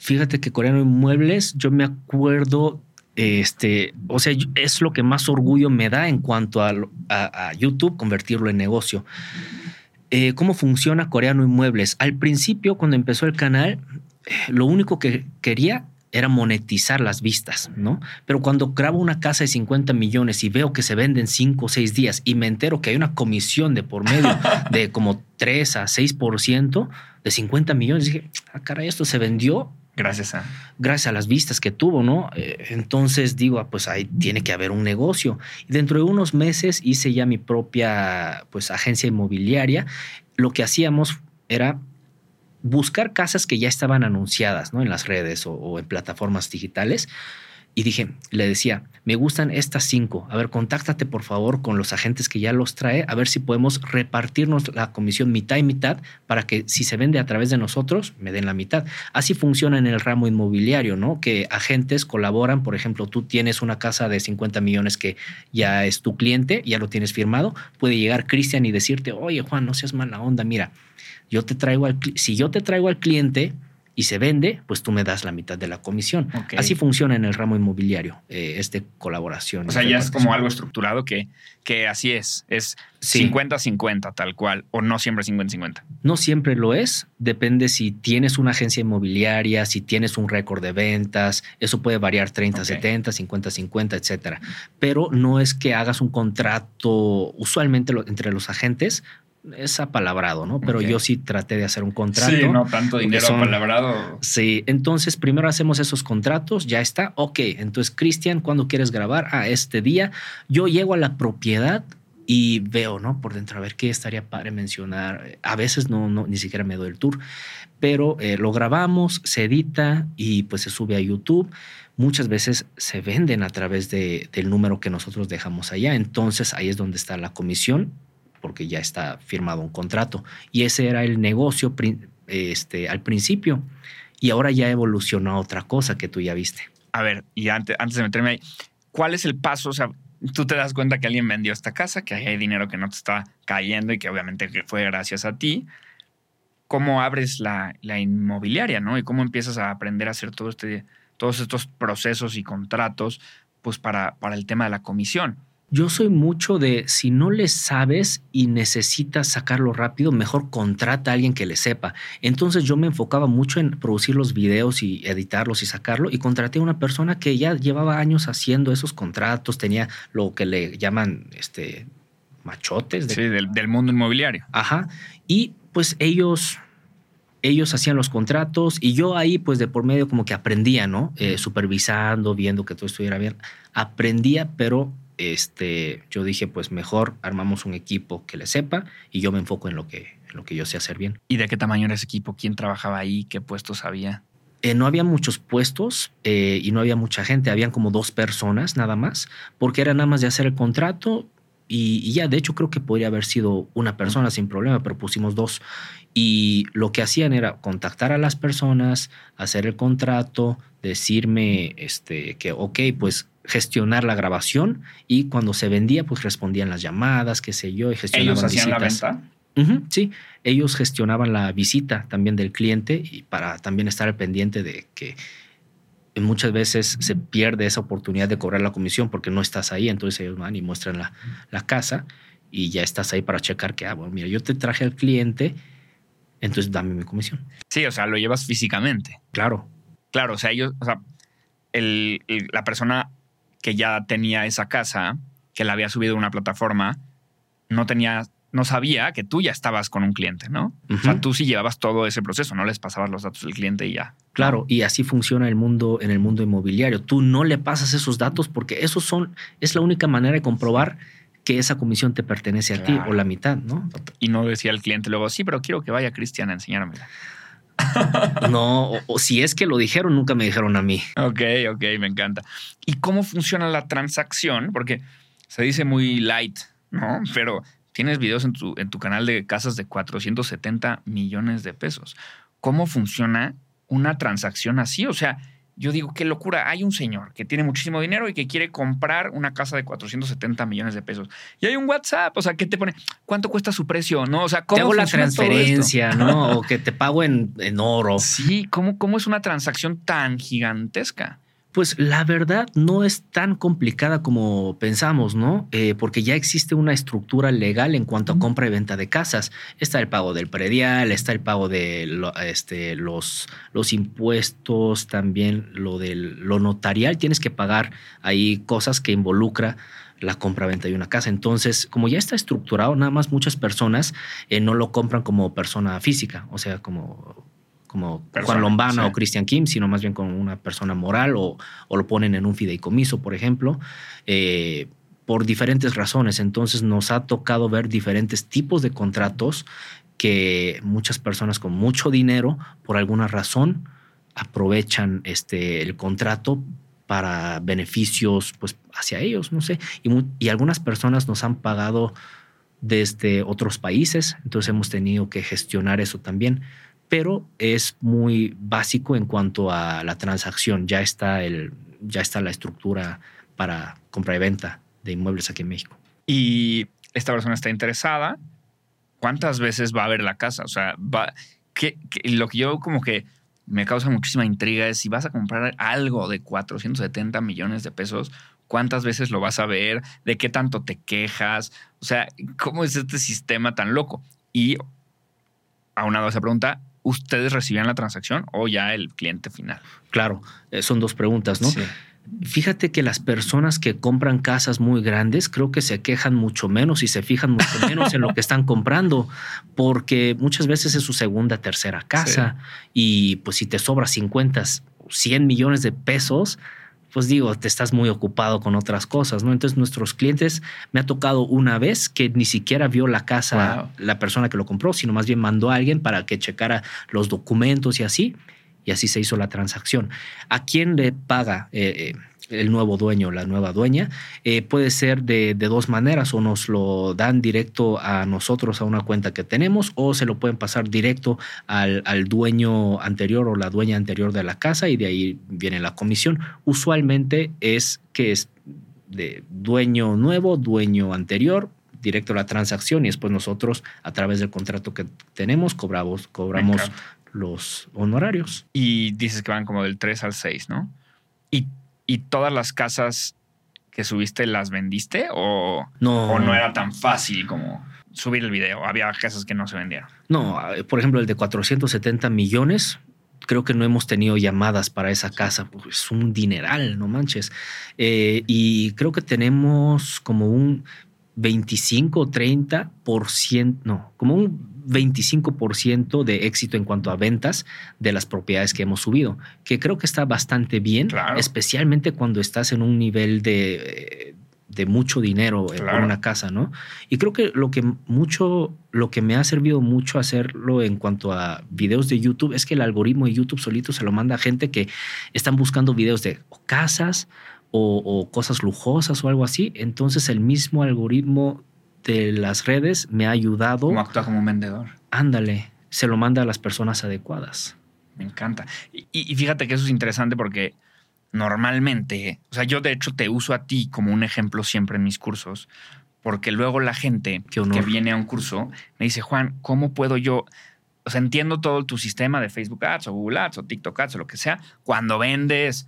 Speaker 1: Fíjate que Coreano Inmuebles, yo me acuerdo, este, o sea, es lo que más orgullo me da en cuanto a, a YouTube, convertirlo en negocio. Eh, cómo funciona Coreano Inmuebles. Al principio, cuando empezó el canal, eh, lo único que quería era monetizar las vistas, ¿no? Pero cuando grabo una casa de 50 millones y veo que se venden 5 o 6 días y me entero que hay una comisión de por medio de como 3 a 6% de 50 millones, dije, ah, caray, esto se vendió
Speaker 2: Gracias a.
Speaker 1: gracias a las vistas que tuvo, ¿no? Eh, Entonces digo, ah, pues ahí tiene que haber un negocio. Dentro de unos meses hice ya mi propia pues agencia inmobiliaria. Lo que hacíamos era buscar casas que ya estaban anunciadas, ¿no? En las redes o en plataformas digitales. Y dije, le decía, me gustan estas cinco. A ver, contáctate por favor con los agentes que ya los trae, a ver si podemos repartirnos la comisión mitad y mitad para que si se vende a través de nosotros, me den la mitad. Así funciona en el ramo inmobiliario, ¿no? Que agentes colaboran, por ejemplo, tú tienes una casa de 50 millones que ya es tu cliente, ya lo tienes firmado, puede llegar Cristian y decirte, oye Juan, no seas mala onda, mira, yo te traigo al, si yo te traigo al cliente, y se vende, pues tú me das la mitad de la comisión. Así funciona en el ramo inmobiliario, eh, es de colaboración.
Speaker 2: O sea, ya es como algo estructurado que, que así es. Es
Speaker 1: Sí.
Speaker 2: 50-50 tal cual. O no siempre 50-50.
Speaker 1: No siempre lo es, depende si tienes una agencia inmobiliaria, si tienes un récord de ventas, eso puede variar 30-70, 50-50, etcétera. Pero no es que hagas un contrato, usualmente lo- entre los agentes es apalabrado, ¿no? Pero yo sí traté de hacer un contrato.
Speaker 2: Sí, no tanto dinero
Speaker 1: son-
Speaker 2: apalabrado.
Speaker 1: Sí, entonces primero hacemos esos contratos, ya está, ok, entonces Cristian, ¿cuándo quieres grabar? Ah, este día. Yo llego a la propiedad y veo, ¿no? Por dentro, a ver qué estaría padre mencionar. A veces no, no ni siquiera me doy el tour, pero eh, lo grabamos, se edita y pues se sube a YouTube. Muchas veces se venden a través de- del número que nosotros dejamos allá, entonces ahí es donde está la comisión porque ya está firmado un contrato. Y ese era el negocio este, al principio. Y ahora ya evolucionó a otra cosa que tú ya viste.
Speaker 2: A ver, y antes, antes de meterme ahí, ¿cuál es el paso? O sea, tú te das cuenta que alguien vendió esta casa, que hay dinero que no te está cayendo y que obviamente fue gracias a ti. ¿Cómo abres la, la inmobiliaria, no? Y cómo empiezas a aprender a hacer este, todos estos procesos y contratos, pues para, para el tema de la comisión.
Speaker 1: Yo soy mucho de si no le sabes y necesitas sacarlo rápido, mejor contrata a alguien que le sepa. Entonces yo me enfocaba mucho en producir los videos y editarlos y sacarlo y contraté a una persona que ya llevaba años haciendo esos contratos, tenía lo que le llaman este machotes de
Speaker 2: Sí, del, del mundo inmobiliario.
Speaker 1: Ajá. Y pues ellos, ellos hacían los contratos y yo ahí pues de por medio como que aprendía, ¿no? Eh, supervisando, viendo que todo estuviera bien. Aprendía, pero este, yo dije pues mejor armamos un equipo que le sepa y yo me enfoco en lo que, en lo que yo sé hacer bien.
Speaker 2: ¿Y de qué tamaño era ese equipo? ¿Quién trabajaba ahí? ¿Qué puestos había?
Speaker 1: Eh, no había muchos puestos eh, y no había mucha gente, habían como dos personas nada más, porque era nada más de hacer el contrato y, y ya, de hecho creo que podría haber sido una persona sin problema, pero pusimos dos. Y lo que hacían era contactar a las personas, hacer el contrato, decirme este, que, ok, pues gestionar la grabación y cuando se vendía, pues respondían las llamadas, qué sé yo, y gestionaban
Speaker 2: ¿Ellos hacían la
Speaker 1: visitas.
Speaker 2: venta?
Speaker 1: Ujú, sí, ellos gestionaban la visita también del cliente y para también estar al pendiente de que muchas veces se pierde esa oportunidad de cobrar la comisión porque no estás ahí, entonces ellos van y muestran la, la casa y ya estás ahí para checar que, ah, bueno, mira, yo te traje al cliente, entonces dame mi comisión.
Speaker 2: Sí, o sea, lo llevas físicamente.
Speaker 1: Claro,
Speaker 2: Claro, o sea, ellos, o sea, el- el- la persona que ya tenía esa casa, que la había subido a una plataforma, no tenía, no sabía que tú ya estabas con un cliente, ¿no? O sea, tú sí llevabas todo ese proceso, no les pasabas los datos del cliente y ya.
Speaker 1: Claro, y así funciona el mundo en el mundo inmobiliario. Tú no le pasas esos datos porque esos son es la única manera de comprobar que esa comisión te pertenece a ti o la mitad, ¿no?
Speaker 2: Y no decía el cliente luego, sí, pero quiero que vaya Cristian a enseñármela.
Speaker 1: No, o, si es que lo dijeron, nunca me dijeron a mí.
Speaker 2: Ok, ok, me encanta. ¿Y cómo funciona la transacción? Porque se dice muy light, ¿no? Pero tienes videos en tu, en tu canal de casas de 470 millones de pesos. ¿Cómo funciona una transacción así? O sea, yo digo, qué locura. Hay un señor que tiene muchísimo dinero y que quiere comprar una casa de 470 millones de pesos. Y hay un WhatsApp, o sea, que te pone, ¿cuánto cuesta su precio? ¿No? O sea, ¿cómo
Speaker 1: Te hago la transferencia, ¿no? O que te pago en, en oro.
Speaker 2: Sí, ¿cómo, ¿cómo es una transacción tan gigantesca?
Speaker 1: Pues la verdad no es tan complicada como pensamos, ¿no? Eh, porque ya existe una estructura legal en cuanto a compra y venta de casas. Está el pago del predial, está el pago de este, los, los impuestos, también lo de lo notarial. Tienes que pagar ahí cosas que involucra la compra-venta de una casa. Entonces, como ya está estructurado, nada más muchas personas eh, no lo compran como persona física, o sea, como como Juan Lombana o Christian Kim, sino más bien como una persona moral o, lo ponen en un fideicomiso, por ejemplo, eh, por diferentes razones. Entonces nos ha tocado ver diferentes tipos de contratos que muchas personas con mucho dinero, por alguna razón, aprovechan este, el contrato para beneficios pues, hacia ellos, no sé. Y, y algunas personas nos han pagado desde otros países, entonces hemos tenido que gestionar eso también pero es muy básico en cuanto a la transacción. Ya está, el, ya está la estructura para compra y venta de inmuebles aquí en México.
Speaker 2: Y esta persona está interesada. ¿Cuántas veces va a ver la casa? O sea, va, que, lo que yo como que me causa muchísima intriga es si vas a comprar algo de 470 millones de pesos, ¿cuántas veces lo vas a ver? ¿De qué tanto te quejas? O sea, ¿cómo es este sistema tan loco? Y aunado a esa pregunta, ustedes recibían la transacción o ya el cliente final?
Speaker 1: Claro, eh, son dos preguntas, ¿no? Fíjate que las personas que compran casas muy grandes creo que se quejan mucho menos y se fijan mucho menos en lo que están comprando, porque muchas veces es su segunda, tercera casa y pues si te sobra 50, 100 millones de pesos, pues digo, te estás muy ocupado con otras cosas, ¿no? Entonces nuestros clientes, me ha tocado una vez que ni siquiera vio la casa la persona que lo compró, sino más bien mandó a alguien para que checara los documentos y así, y así se hizo la transacción. ¿A quién le paga? Eh, eh, el nuevo dueño, la nueva dueña, eh, puede ser de, dos maneras, o nos lo dan directo a nosotros a una cuenta que tenemos, o se lo pueden pasar directo al, dueño anterior o la dueña anterior de la casa y de ahí viene la comisión. Usualmente es que es de dueño nuevo, dueño anterior, directo a la transacción y después nosotros a través del contrato que tenemos cobramos, cobramos los honorarios.
Speaker 2: Y dices que van como del 3 al 6, ¿no? Y todas las casas que subiste las vendiste o no, no era tan fácil como subir el video. Había casas que no se vendieron.
Speaker 1: No, por ejemplo, el de 470 millones, creo que no hemos tenido llamadas para esa casa. Es un dineral, no manches. Eh, y creo que tenemos como un 25 o 30%, no, como un 25% de éxito en cuanto a ventas de las propiedades que hemos subido, que creo que está bastante bien, especialmente cuando estás en un nivel de, de mucho dinero en una casa, ¿no? Y creo que lo que mucho, lo que me ha servido mucho hacerlo en cuanto a videos de YouTube es que el algoritmo de YouTube solito se lo manda a gente que están buscando videos de casas o, cosas lujosas o algo así. Entonces el mismo algoritmo de las redes me ha ayudado.
Speaker 2: ¿Cómo actúa como un vendedor?
Speaker 1: Ándale, se lo manda a las personas adecuadas.
Speaker 2: Me encanta. Y, fíjate que eso es interesante porque normalmente, o sea, yo de hecho te uso a ti como un ejemplo siempre en mis cursos, porque luego la gente que viene a un curso me dice, Juan, ¿cómo puedo yo? O sea, entiendo todo tu sistema de Facebook Ads o Google Ads o TikTok Ads o lo que sea, cuando vendes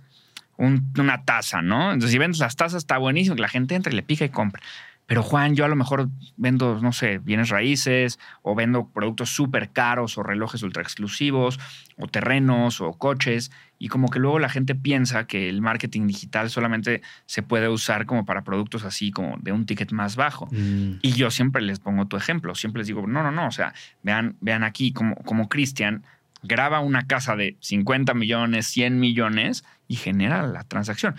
Speaker 2: una taza, ¿no? Entonces, si vendes las tazas, está buenísimo que la gente entre y le pica y compra. Pero Juan, yo a lo mejor vendo, no sé, bienes raíces o vendo productos súper caros o relojes ultra exclusivos o terrenos o coches y como que luego la gente piensa que el marketing digital solamente se puede usar como para productos así como de un ticket más bajo. Mm. Y yo siempre les pongo tu ejemplo, siempre les digo, no, no, no, o sea, vean, vean aquí como, como Cristian graba una casa de 50 millones, 100 millones y genera la transacción.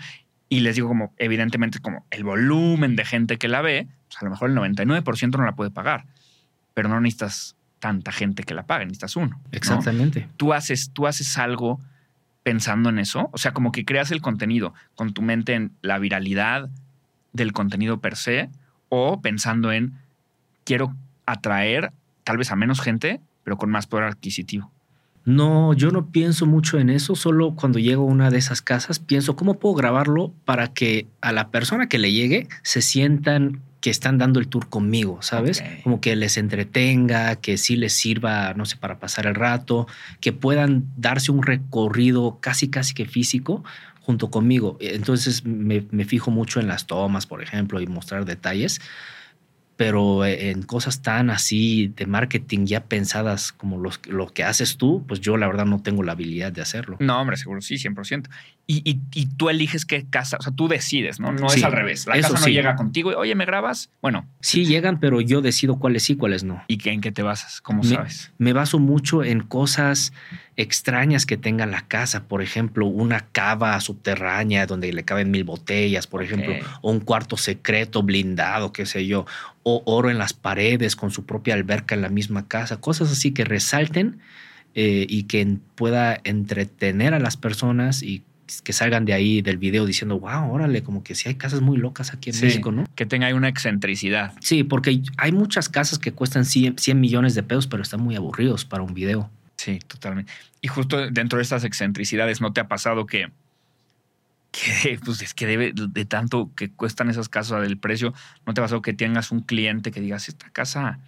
Speaker 2: Y les digo como, evidentemente, como el volumen de gente que la ve, pues a lo mejor el 99% no la puede pagar, pero no necesitas tanta gente que la pague, necesitas uno.
Speaker 1: Exactamente.
Speaker 2: Tú, haces, tú haces algo pensando en eso, o sea, como que creas el contenido con tu mente en la viralidad del contenido per se o pensando en quiero atraer tal vez a menos gente, pero con más poder adquisitivo.
Speaker 1: No, yo no pienso mucho en eso, solo cuando llego a una de esas casas pienso cómo puedo grabarlo para que a la persona que le llegue se sientan que están dando el tour conmigo, ¿sabes? Como que les entretenga, que sí les sirva, no sé, para pasar el rato, que puedan darse un recorrido casi, casi que físico junto conmigo. Entonces me, me fijo mucho en las tomas, por ejemplo, y mostrar detalles pero eh, en cosas tan así de marketing ya pensadas como los, lo que haces tú, pues yo la verdad no tengo la habilidad de hacerlo.
Speaker 2: No, hombre, seguro sí, 100%. Y, y, y tú eliges qué casa, o sea, tú decides, ¿no? No es al revés. La casa no llega contigo y, oye, ¿me grabas? Bueno.
Speaker 1: Sí llegan, pero yo decido cuáles sí, cuáles no.
Speaker 2: ¿Y en qué te basas? ¿Cómo sabes?
Speaker 1: Me baso mucho en cosas extrañas que tenga la casa. Por ejemplo, una cava subterránea donde le caben mil botellas, por ejemplo, o un cuarto secreto blindado, qué sé yo, o oro en las paredes con su propia alberca en la misma casa. Cosas así que resalten eh, y que pueda entretener a las personas y que salgan de ahí del video diciendo, wow, órale, como que sí hay casas muy locas aquí en México, ¿no?
Speaker 2: Que tenga ahí una excentricidad.
Speaker 1: Sí, porque hay muchas casas que cuestan 100, 100 millones de pesos, pero están muy aburridos para un video.
Speaker 2: Sí, totalmente. Y justo dentro de estas excentricidades, ¿no te ha pasado que, pues es que debe de tanto que cuestan esas casas del precio, ¿no te ha pasado que tengas un cliente que digas, esta casa,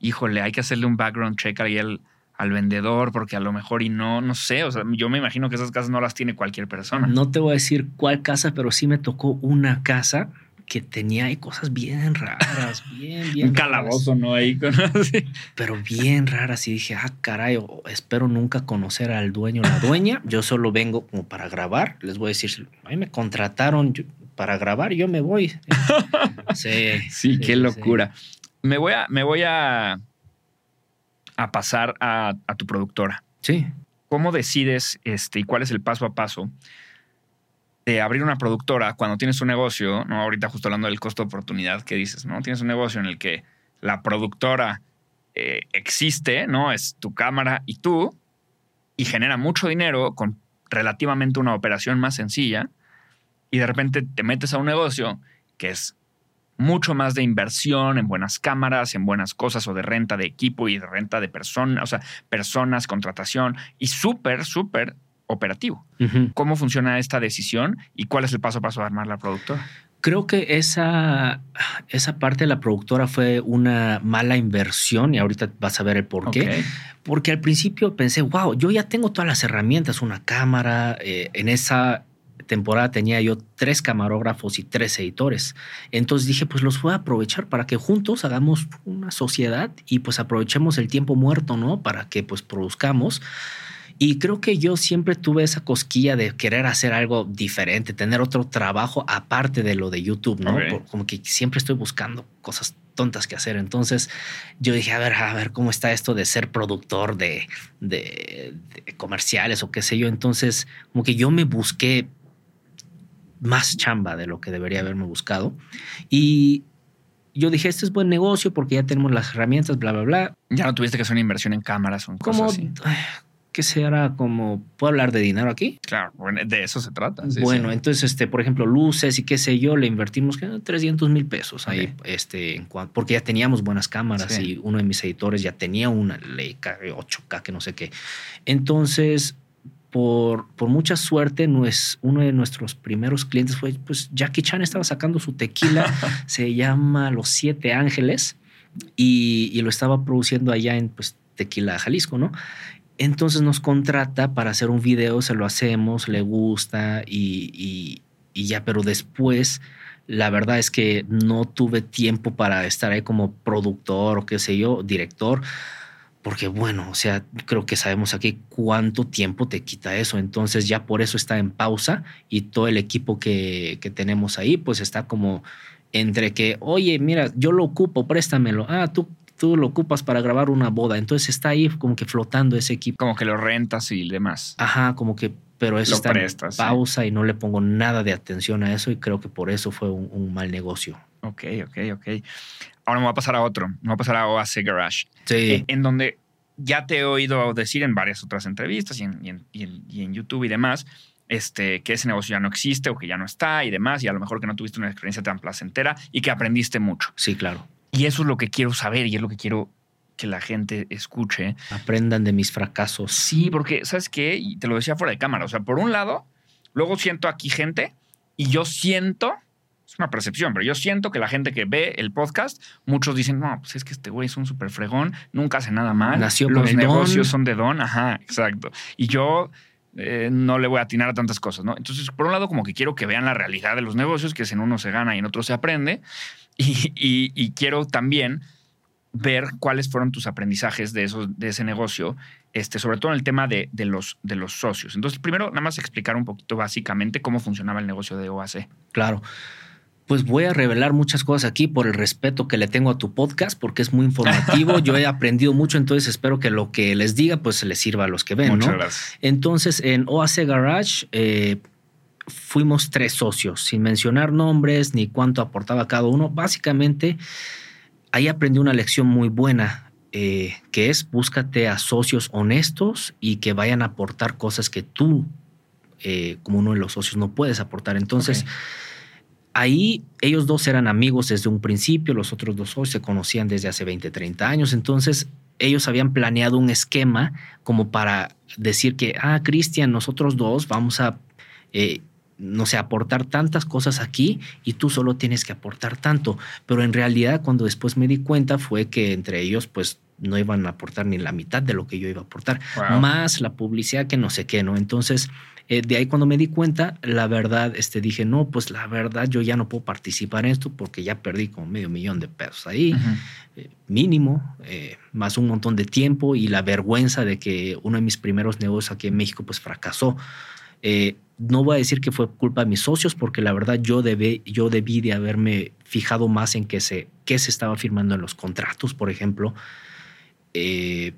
Speaker 2: híjole, hay que hacerle un background check ahí al, al vendedor porque a lo mejor y no, no sé, o sea, yo me imagino que esas casas no las tiene cualquier persona.
Speaker 1: No te voy a decir cuál casa, pero sí me tocó una casa que tenía ahí cosas bien raras, bien, bien.
Speaker 2: Un calabozo, ¿no? Ahí con.
Speaker 1: Pero bien raras. Y dije, ah, caray, espero nunca conocer al dueño o la dueña. Yo solo vengo como para grabar. Les voy a decir, a mí me contrataron para grabar, yo me voy.
Speaker 2: Sí, sí, qué locura. Me voy a, me voy a, a pasar a, a tu productora.
Speaker 1: Sí.
Speaker 2: ¿Cómo decides este, y cuál es el paso a paso de abrir una productora cuando tienes un negocio, ¿no? Ahorita justo hablando del costo de oportunidad que dices, ¿no? Tienes un negocio en el que la productora eh, existe, ¿no? Es tu cámara y tú, y genera mucho dinero con relativamente una operación más sencilla, y de repente te metes a un negocio que es mucho más de inversión en buenas cámaras, en buenas cosas o de renta de equipo y de renta de personas, o sea, personas, contratación y súper, súper operativo. ¿Cómo funciona esta decisión y cuál es el paso a paso de armar la productora?
Speaker 1: Creo que esa, esa parte de la productora fue una mala inversión y ahorita vas a ver el por qué. Porque al principio pensé, wow, yo ya tengo todas las herramientas, una cámara. Eh, en esa temporada tenía yo tres camarógrafos y tres editores. Entonces dije, pues los voy a aprovechar para que juntos hagamos una sociedad y pues aprovechemos el tiempo muerto, ¿no? Para que pues produzcamos. Y creo que yo siempre tuve esa cosquilla de querer hacer algo diferente, tener otro trabajo aparte de lo de YouTube, ¿no? Como que siempre estoy buscando cosas tontas que hacer. Entonces yo dije, a ver, a ver cómo está esto de ser productor de, de, comerciales o qué sé yo. Entonces, como que yo me busqué más chamba de lo que debería haberme buscado. Y yo dije, este es buen negocio porque ya tenemos las herramientas, bla, bla, bla.
Speaker 2: Ya no tuviste que hacer una inversión en cámaras o en
Speaker 1: cosas
Speaker 2: así
Speaker 1: que será como, ¿puedo hablar de dinero aquí?
Speaker 2: Claro, de eso se trata.
Speaker 1: bueno, entonces, este, por ejemplo, luces y qué sé yo, le invertimos 300 mil pesos ahí, este, porque ya teníamos buenas cámaras y uno de mis editores ya tenía una Leica 8K, que no sé qué. Entonces, por, por mucha suerte, no es, uno de nuestros primeros clientes fue, pues, Jackie Chan estaba sacando su tequila, se llama Los Siete Ángeles, y, y, lo estaba produciendo allá en, pues, Tequila, Jalisco, ¿no? Entonces nos contrata para hacer un video, se lo hacemos, le gusta y, ya, pero después la verdad es que no tuve tiempo para estar ahí como productor o qué sé yo, director, porque bueno, o sea, creo que sabemos aquí cuánto tiempo te quita eso, entonces ya por eso está en pausa y todo el equipo que, que tenemos ahí pues está como entre que, oye, mira, yo lo ocupo, préstamelo, ah, tú tú lo ocupas para grabar una boda. Entonces está ahí como que flotando ese equipo.
Speaker 2: Como que lo rentas y demás.
Speaker 1: Ajá, como que, pero eso está en pausa y no le pongo nada de atención a eso y creo que por eso fue un, mal negocio.
Speaker 2: Ok, ok, ok. Ahora me voy a pasar a otro. Me voy a pasar a Oasis Garage.
Speaker 1: Sí.
Speaker 2: Eh, en, donde ya te he oído decir en varias otras entrevistas y en, y en, YouTube y demás, este, que ese negocio ya no existe o que ya no está y demás, y a lo mejor que no tuviste una experiencia tan placentera y que aprendiste mucho.
Speaker 1: Sí, claro.
Speaker 2: Y eso es lo que quiero saber y es lo que quiero que la gente escuche.
Speaker 1: Aprendan de mis fracasos.
Speaker 2: Sí, porque, ¿sabes qué? Y te lo decía fuera de cámara. O sea, por un lado, luego siento aquí gente y yo siento, es una percepción, pero yo siento que la gente que ve el podcast, muchos dicen, no, pues es que este güey es un súper fregón, nunca hace nada mal.
Speaker 1: Nació
Speaker 2: Los negocios son de don. Ajá, exacto. Y yo eh, no le voy a atinar a tantas cosas, ¿no? Entonces, por un lado, como que quiero que vean la realidad de los negocios, que es en uno se gana y en otro se aprende. Y, quiero también ver cuáles fueron tus aprendizajes de, esos, de ese negocio, este, sobre todo en el tema de, los, de los socios. Entonces, primero, nada más explicar un poquito básicamente cómo funcionaba el negocio de OAC.
Speaker 1: Claro pues voy a revelar muchas cosas aquí por el respeto que le tengo a tu podcast, porque es muy informativo. Yo he aprendido mucho, entonces espero que lo que les diga, pues les sirva a los que ven.
Speaker 2: Muchas gracias.
Speaker 1: Entonces, en OAC Garage eh, fuimos tres socios, sin mencionar nombres ni cuánto aportaba cada uno. Básicamente, ahí aprendí una lección muy buena. Eh, que es búscate a socios honestos y que vayan a aportar cosas que tú, eh, como uno de los socios, no puedes aportar. Entonces, ahí ellos dos eran amigos desde un principio, los otros dos hoy se conocían desde hace 20, 30 años, entonces ellos habían planeado un esquema como para decir que, ah, Cristian, nosotros dos vamos a, eh, no sé, aportar tantas cosas aquí y tú solo tienes que aportar tanto. Pero en realidad cuando después me di cuenta fue que entre ellos pues no iban a aportar ni la mitad de lo que yo iba a aportar, más la publicidad que no sé qué, ¿no? Entonces eh, de ahí cuando me di cuenta, la verdad, este, dije, no, pues la verdad yo ya no puedo participar en esto porque ya perdí como medio millón de pesos ahí, eh, mínimo, eh, más un montón de tiempo y la vergüenza de que uno de mis primeros negocios aquí en México pues fracasó. no voy a decir que fue culpa de mis socios porque la verdad yo, debí, yo debí de haberme fijado más en qué se, qué se estaba firmando en los contratos, por ejemplo.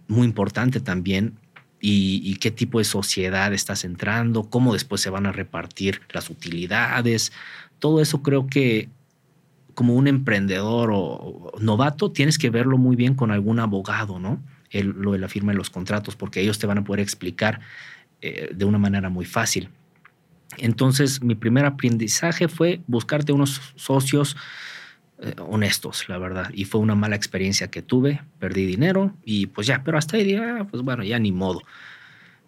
Speaker 1: muy importante también y, qué tipo de sociedad estás entrando, cómo después se van a repartir las utilidades. Todo eso creo que como un emprendedor o novato tienes que verlo muy bien con algún abogado, ¿no? lo de la firma de los contratos, porque ellos te van a poder explicar eh, de una manera muy fácil. Entonces, mi primer aprendizaje fue buscarte unos socios eh, honestos, la verdad. Y fue una mala experiencia que tuve, perdí dinero y pues ya, pero hasta ahí dije, ah, pues bueno, ya ni modo.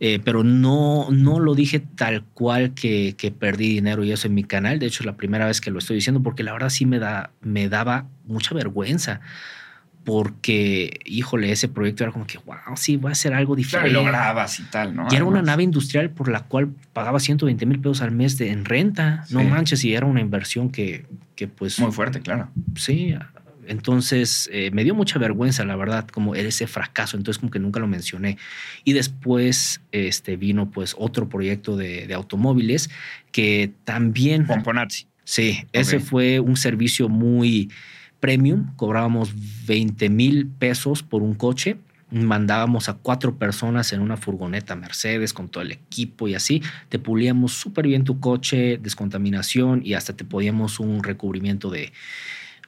Speaker 1: Eh, pero no, no lo dije tal cual que, que, perdí dinero y eso en mi canal. De hecho, es la primera vez que lo estoy diciendo porque la verdad sí me, da, me daba mucha vergüenza porque, híjole, ese proyecto era como que, wow, sí, voy a hacer algo diferente.
Speaker 2: Claro, lo grabas y tal, ¿no?
Speaker 1: Y era una nave industrial por la cual pagaba 120 mil pesos al mes de, en renta. No manches, y era una inversión que, que pues...
Speaker 2: Muy fuerte, claro.
Speaker 1: Sí, entonces eh, me dio mucha vergüenza, la verdad, como ese fracaso. Entonces, como que nunca lo mencioné. Y después este, vino pues otro proyecto de, de automóviles que también...
Speaker 2: Pomponazzi.
Speaker 1: Sí, ese fue un servicio muy premium, cobrábamos 20 mil pesos por un coche, mandábamos a cuatro personas en una furgoneta Mercedes con todo el equipo y así, te pulíamos súper bien tu coche, descontaminación y hasta te podíamos un recubrimiento de,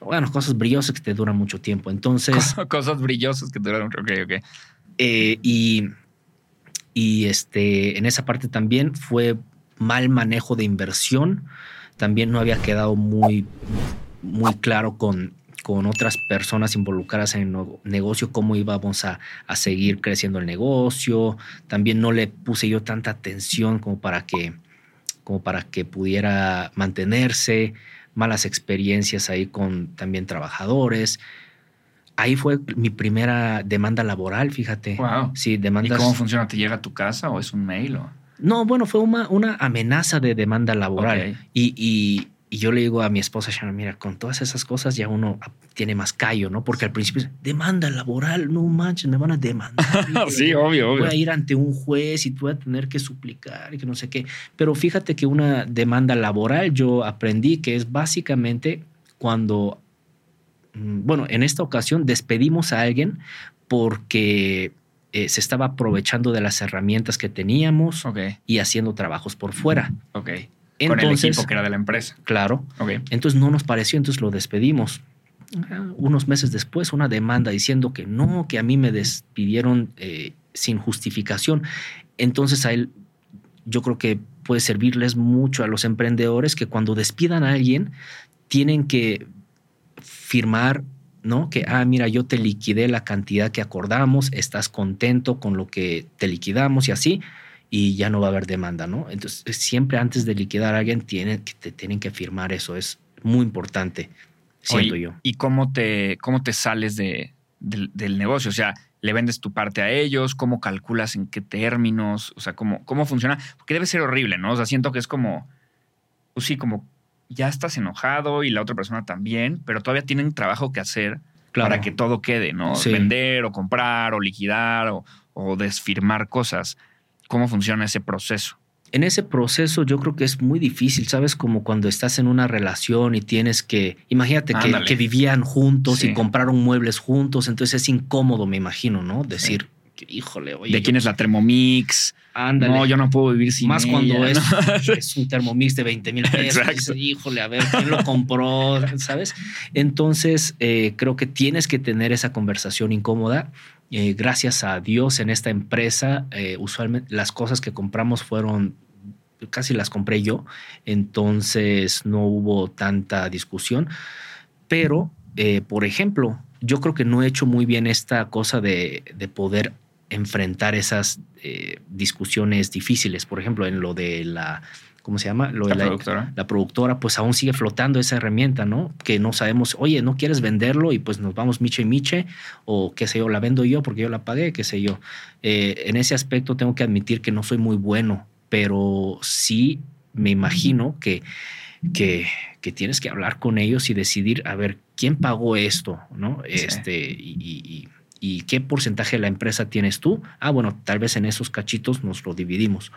Speaker 1: bueno, cosas brillosas que te duran mucho tiempo. Entonces...
Speaker 2: cosas brillosas que te duran mucho, ok, ok.
Speaker 1: Eh, y, y este, en esa parte también fue mal manejo de inversión, también no había quedado muy, muy claro con con otras personas involucradas en el negocio, cómo íbamos a, seguir creciendo el negocio. También no le puse yo tanta atención como para que, como para que pudiera mantenerse. Malas experiencias ahí con también trabajadores. Ahí fue mi primera demanda laboral, fíjate.
Speaker 2: Wow.
Speaker 1: Sí, demandas.
Speaker 2: ¿Y cómo funciona? ¿Te llega a tu casa o es un mail? O?
Speaker 1: No, bueno, fue una, una amenaza de demanda laboral. y, y yo le digo a mi esposa, Shannon, mira, con todas esas cosas ya uno tiene más callo, ¿no? Porque al principio demanda laboral, no manches, me van a demandar.
Speaker 2: sí, obvio, obvio.
Speaker 1: Voy a ir ante un juez y voy a tener que suplicar y que no sé qué. Pero fíjate que una demanda laboral yo aprendí que es básicamente cuando, mm, bueno, en esta ocasión despedimos a alguien porque eh, se estaba aprovechando de las herramientas que teníamos y haciendo trabajos por fuera.
Speaker 2: Ok. Entonces, con el equipo que era de la empresa.
Speaker 1: Claro. Entonces no nos pareció, entonces lo despedimos. Unos meses después, una demanda diciendo que no, que a mí me despidieron eh, sin justificación. Entonces a él, yo creo que puede servirles mucho a los emprendedores que cuando despidan a alguien, tienen que firmar ¿no? Que, ah, mira, yo te liquidé la cantidad que acordamos, estás contento con lo que te liquidamos y así y ya no va a haber demanda, ¿no? Entonces, siempre antes de liquidar a alguien, tienen, te tienen que firmar eso. Es muy importante, siento yo.
Speaker 2: ¿Y cómo te, cómo te sales de, del, negocio? O sea, le vendes tu parte a ellos, cómo calculas en qué términos, o sea, cómo, cómo funciona, porque debe ser horrible, ¿no? O sea, siento que es como, pues sí, como ya estás enojado y la otra persona también, pero todavía tienen trabajo que hacer para que todo quede, ¿no? Vender o comprar o liquidar o, o desfirmar cosas. ¿Cómo funciona ese proceso?
Speaker 1: en ese proceso yo creo que es muy difícil, ¿sabes? Como cuando estás en una relación y tienes que, imagínate que, vivían juntos y compraron muebles juntos, entonces es incómodo, me imagino, ¿no? Decir, híjole, oye.
Speaker 2: ¿De quién es la Thermomix?
Speaker 1: Ándale.
Speaker 2: No, yo no puedo vivir sin
Speaker 1: Más cuando es, es, un Thermomix de 20 mil pesos. híjole, a ver, ¿quién lo compró? ¿Sabes? Entonces, eh, creo que tienes que tener esa conversación incómoda eh, gracias a Dios en esta empresa, eh, usualmente las cosas que compramos fueron, casi las compré yo, entonces no hubo tanta discusión. Pero, eh, por ejemplo, yo creo que no he hecho muy bien esta cosa de, de poder enfrentar esas discusiones difíciles. Por ejemplo, en lo de la ¿cómo se llama?
Speaker 2: la, productora.
Speaker 1: La productora, pues aún sigue flotando esa herramienta, ¿no? Que no sabemos, oye, ¿no quieres venderlo? Y pues nos vamos miche y miche, o qué sé yo, la vendo yo porque yo la pagué, qué sé yo. Eh, en ese aspecto tengo que admitir que no soy muy bueno, pero sí me imagino que, que, que tienes que hablar con ellos y decidir, a ver, ¿quién pagó esto? ¿No? Este, y, y qué porcentaje de la empresa tienes tú? Ah, bueno, tal vez en esos cachitos nos lo dividimos.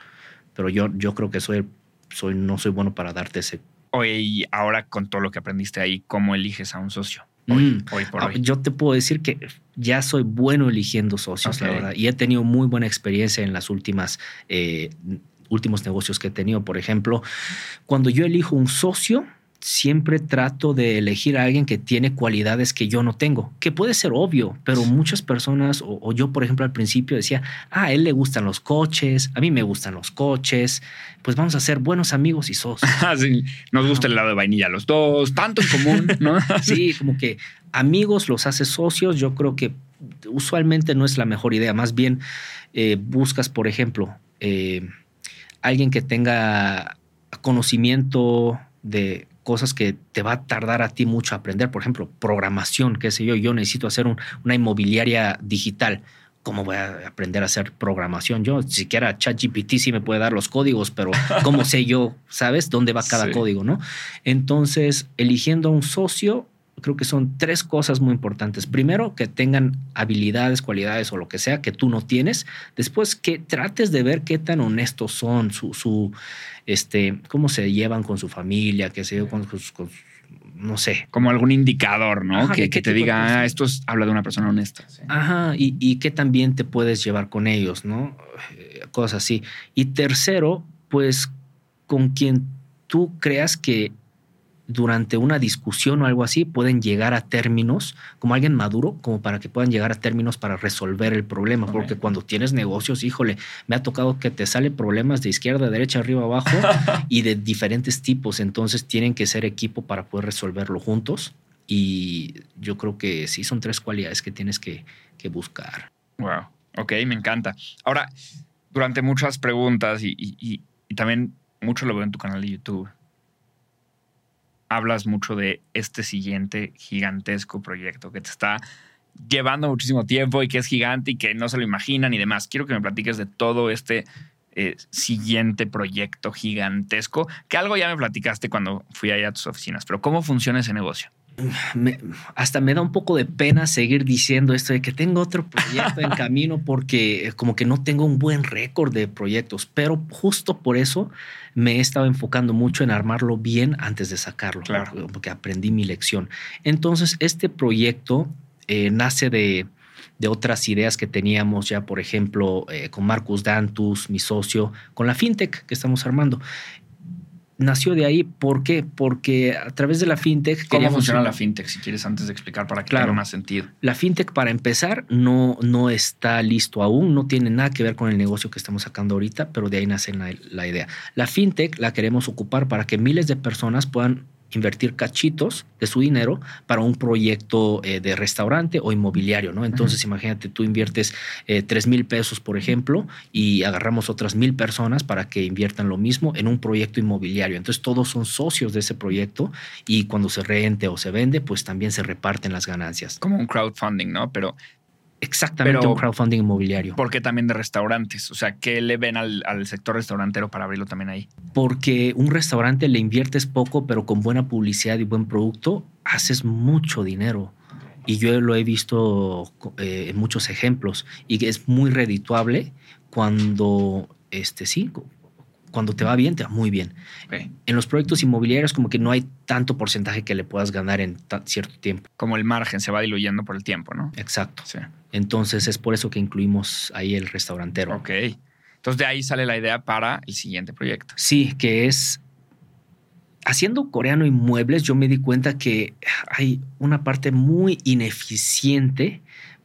Speaker 1: Pero yo, yo creo que soy el soy, no soy bueno para darte ese.
Speaker 2: Oye, y ahora con todo lo que aprendiste ahí, ¿cómo eliges a un socio? Hoy, mm. por ah, hoy.
Speaker 1: Yo te puedo decir que ya soy bueno eligiendo socios, la verdad. Y he tenido muy buena experiencia en las últimas eh, últimos negocios que he tenido. Por ejemplo, cuando yo elijo un socio, siempre trato de elegir a alguien que tiene cualidades que yo no tengo, que puede ser obvio, pero muchas personas, o, yo por ejemplo al principio decía, ah, a él le gustan los coches, a mí me gustan los coches, pues vamos a ser buenos amigos y socios.
Speaker 2: Ah, sí, nos gusta el lado de vainilla los dos, tanto en común, ¿no?
Speaker 1: sí, como que amigos los hace socios, yo creo que usualmente no es la mejor idea, más bien eh, buscas, por ejemplo, eh, alguien que tenga conocimiento de cosas que te va a tardar a ti mucho aprender. Por ejemplo, programación, qué sé yo, yo necesito hacer una inmobiliaria digital. ¿Cómo voy a aprender a hacer programación? Yo, siquiera ChatGPT sí me puede dar los códigos, pero ¿cómo sé yo, sabes, dónde va cada código, no? Entonces, eligiendo a un socio, creo que son tres cosas muy importantes. Primero, que tengan habilidades, cualidades o lo que sea que tú no tienes. Después, que trates de ver qué tan honestos son, su, su este, cómo se llevan con su familia, qué sé yo, con sus, no sé.
Speaker 2: Como algún indicador, ¿no? que, te diga, ah, esto habla de una persona honesta.
Speaker 1: Ajá, y, y que también te puedes llevar con ellos, ¿no? Eh, cosas así. Y tercero, pues con quien tú creas que durante una discusión o algo así pueden llegar a términos, como alguien maduro, como para que puedan llegar a términos para resolver el problema. Porque cuando tienes negocios, híjole, me ha tocado que te salen problemas de izquierda, derecha, arriba, abajo y de diferentes tipos. Entonces tienen que ser equipo para poder resolverlo juntos. Y yo creo que sí son tres cualidades que tienes que, buscar.
Speaker 2: Wow. Ok, me encanta. Ahora, durante muchas preguntas y, y también mucho lo veo en tu canal de YouTube hablas mucho de este siguiente gigantesco proyecto que te está llevando muchísimo tiempo y que es gigante y que no se lo imaginan y demás. Quiero que me platiques de todo este eh, siguiente proyecto gigantesco, que algo ya me platicaste cuando fui allá a tus oficinas, pero ¿cómo funciona ese negocio?
Speaker 1: Hasta me da un poco de pena seguir diciendo esto de que tengo otro proyecto en camino porque como que no tengo un buen récord de proyectos, pero justo por eso me he estado enfocando mucho en armarlo bien antes de sacarlo, porque aprendí mi lección. Entonces, este proyecto eh, nace de, otras ideas que teníamos ya, por ejemplo, eh, con Marcus Dantus, mi socio, con la fintech que estamos armando nació de ahí. ¿Por qué? Porque a través de la fintech.
Speaker 2: ¿Cómo funciona la fintech? Si quieres, antes de explicar para que tenga más sentido.
Speaker 1: La fintech, para empezar, no, no está listo aún, no tiene nada que ver con el negocio que estamos sacando ahorita, pero de ahí nace la, la idea. La fintech la queremos ocupar para que miles de personas puedan invertir cachitos de su dinero para un proyecto eh, de restaurante o inmobiliario, ¿no? Entonces, imagínate, tú inviertes eh, tres mil pesos, por ejemplo, y agarramos otras mil personas para que inviertan lo mismo en un proyecto inmobiliario. Entonces, todos son socios de ese proyecto y cuando se rente o se vende, pues también se reparten las ganancias.
Speaker 2: Como un crowdfunding, ¿no? Pero
Speaker 1: Exactamente, un crowdfunding inmobiliario.
Speaker 2: ¿Por qué también de restaurantes? O sea, ¿qué le ven al, sector restaurantero para abrirlo también ahí?
Speaker 1: Porque un restaurante le inviertes poco, pero con buena publicidad y buen producto, haces mucho dinero. Y yo lo he visto eh, en muchos ejemplos. Y es muy redituable cuando, este, sí, cuando te va bien, te va muy bien. En los proyectos inmobiliarios como que no hay tanto porcentaje que le puedas ganar en cierto tiempo.
Speaker 2: Como el margen se va diluyendo por el tiempo, ¿no?
Speaker 1: Exacto. Entonces es por eso que incluimos ahí el restaurantero.
Speaker 2: Ok. Entonces de ahí sale la idea para el siguiente proyecto.
Speaker 1: Sí, que es haciendo coreano inmuebles, yo me di cuenta que hay una parte muy ineficiente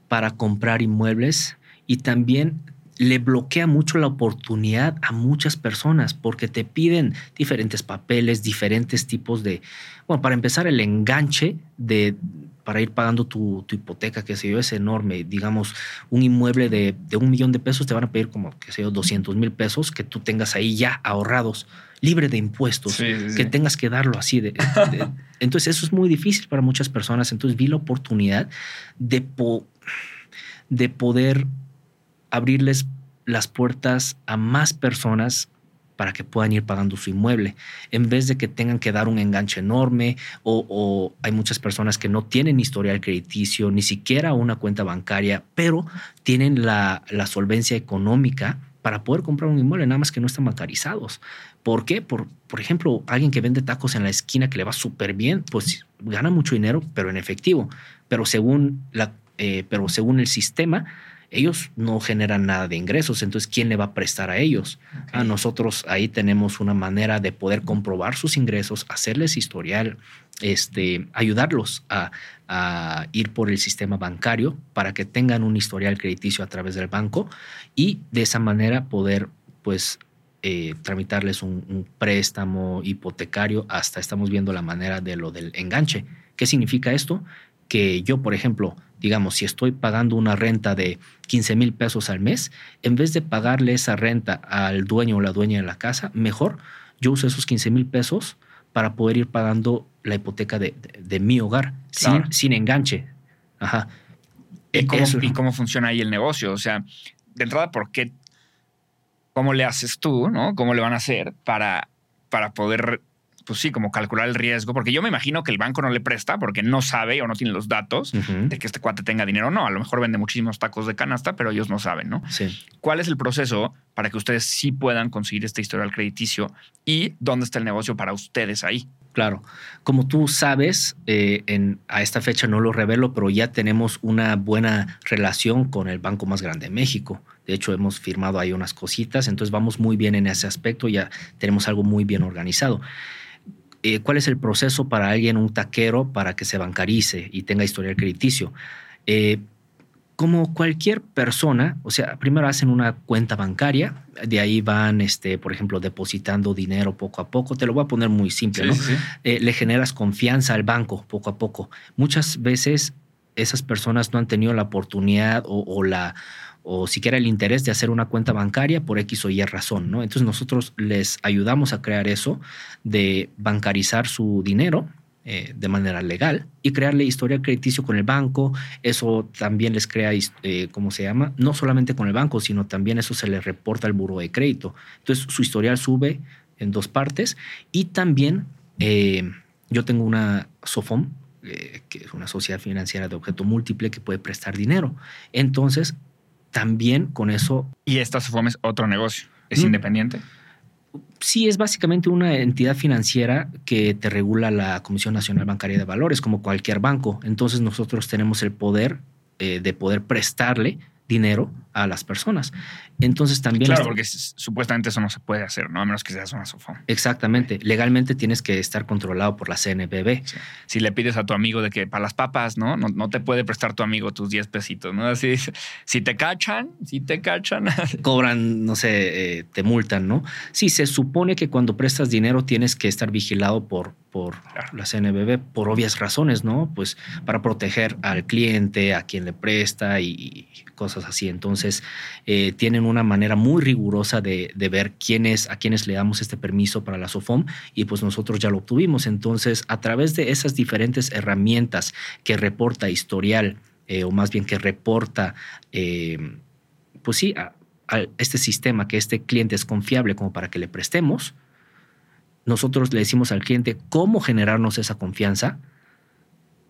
Speaker 1: para comprar inmuebles y también le bloquea mucho la oportunidad a muchas personas porque te piden diferentes papeles, diferentes tipos de, bueno, para empezar el enganche de para ir pagando tu, hipoteca, que se yo, es enorme. Digamos, un inmueble de, un millón de pesos te van a pedir como, que sé yo, 200 mil pesos que tú tengas ahí ya ahorrados, libre de impuestos, que tengas que darlo así. De, entonces, eso es muy difícil para muchas personas. Entonces, vi la oportunidad de, de poder abrirles las puertas a más personas para que puedan ir pagando su inmueble, en vez de que tengan que dar un enganche enorme o, hay muchas personas que no tienen historial crediticio, ni siquiera una cuenta bancaria, pero tienen la, solvencia económica para poder comprar un inmueble, nada más que no están bancarizados. ¿Por qué? Por, por ejemplo, alguien que vende tacos en la esquina que le va súper bien, pues gana mucho dinero, pero en efectivo. Pero según, la, eh, pero según el sistema, ellos no generan nada de ingresos, entonces ¿quién le va a prestar a ellos? A nosotros ahí tenemos una manera de poder comprobar sus ingresos, hacerles historial, este, ayudarlos a, ir por el sistema bancario para que tengan un historial crediticio a través del banco y de esa manera poder pues eh, tramitarles un, un, préstamo hipotecario hasta estamos viendo la manera de lo del enganche. ¿Qué significa esto? Que yo, por ejemplo, digamos, si estoy pagando una renta de 15 mil pesos al mes, en vez de pagarle esa renta al dueño o la dueña de la casa, mejor yo uso esos 15 mil pesos para poder ir pagando la hipoteca de, mi hogar sin, sin, enganche. Ajá.
Speaker 2: ¿Y cómo, ¿Y cómo funciona ahí el negocio? O sea, de entrada, ¿por qué? ¿Cómo le haces tú, no? ¿Cómo le van a hacer para, para poder pues sí, como calcular el riesgo, porque yo me imagino que el banco no le presta porque no sabe o no tiene los datos de que este cuate tenga dinero o no. A lo mejor vende muchísimos tacos de canasta, pero ellos no saben, ¿no?
Speaker 1: Sí.
Speaker 2: ¿Cuál es el proceso para que ustedes sí puedan conseguir este historial crediticio y dónde está el negocio para ustedes ahí?
Speaker 1: Claro. Como tú sabes, eh, en, a esta fecha no lo revelo, pero ya tenemos una buena relación con el banco más grande de México. De hecho, hemos firmado ahí unas cositas, entonces vamos muy bien en ese aspecto, ya tenemos algo muy bien organizado. Eh, cuál es el proceso para alguien, un taquero, para que se bancarice y tenga historial crediticio. Eh, como cualquier persona, o sea, primero hacen una cuenta bancaria, de ahí van, este, por ejemplo, depositando dinero poco a poco. Te lo voy a poner muy simple, ¿no? Eh, le generas confianza al banco poco a poco. Muchas veces esas personas no han tenido la oportunidad o la o siquiera el interés de hacer una cuenta bancaria por X o Y razón, ¿no? Entonces nosotros les ayudamos a crear eso de bancarizar su dinero eh, de manera legal y crearle historial crediticio con el banco. Eso también les crea, eh, ¿cómo se llama? No solamente con el banco, sino también eso se le reporta al buro de crédito. Entonces su historial sube en dos partes y también eh, yo tengo una SOFOM, que es una sociedad financiera de objeto múltiple que puede prestar dinero. Entonces, también con eso.
Speaker 2: ¿Y esta SOFOM es otro negocio? ¿Es mm. independiente?
Speaker 1: Sí, es básicamente una entidad financiera que te regula la Comisión Nacional Bancaria de Valores, como cualquier banco. Entonces nosotros tenemos el poder eh, de poder prestarle dinero a las personas. Entonces también...
Speaker 2: Claro, porque supuestamente eso no se puede hacer, ¿no? A menos que seas una SOFOM.
Speaker 1: Exactamente. Legalmente tienes que estar controlado por la CNBB.
Speaker 2: Si le pides a tu amigo de que para las papas, ¿no? No, te puede prestar tu amigo tus 10 pesitos, ¿no? Así, si te cachan, si te cachan.
Speaker 1: Cobran, no sé, eh, te multan, ¿no? Sí, se supone que cuando prestas dinero tienes que estar vigilado por, por la CNBB por obvias razones, ¿no? Pues para proteger al cliente, a quien le presta y cosas así. Entonces, eh, tienen una manera muy rigurosa de, ver quiénes, a quiénes le damos este permiso para la SOFOM y pues nosotros ya lo obtuvimos. Entonces, a través de esas diferentes herramientas que reporta historial o más bien que reporta, pues sí, a, este sistema, que este cliente es confiable como para que le prestemos, nosotros le decimos al cliente cómo generarnos esa confianza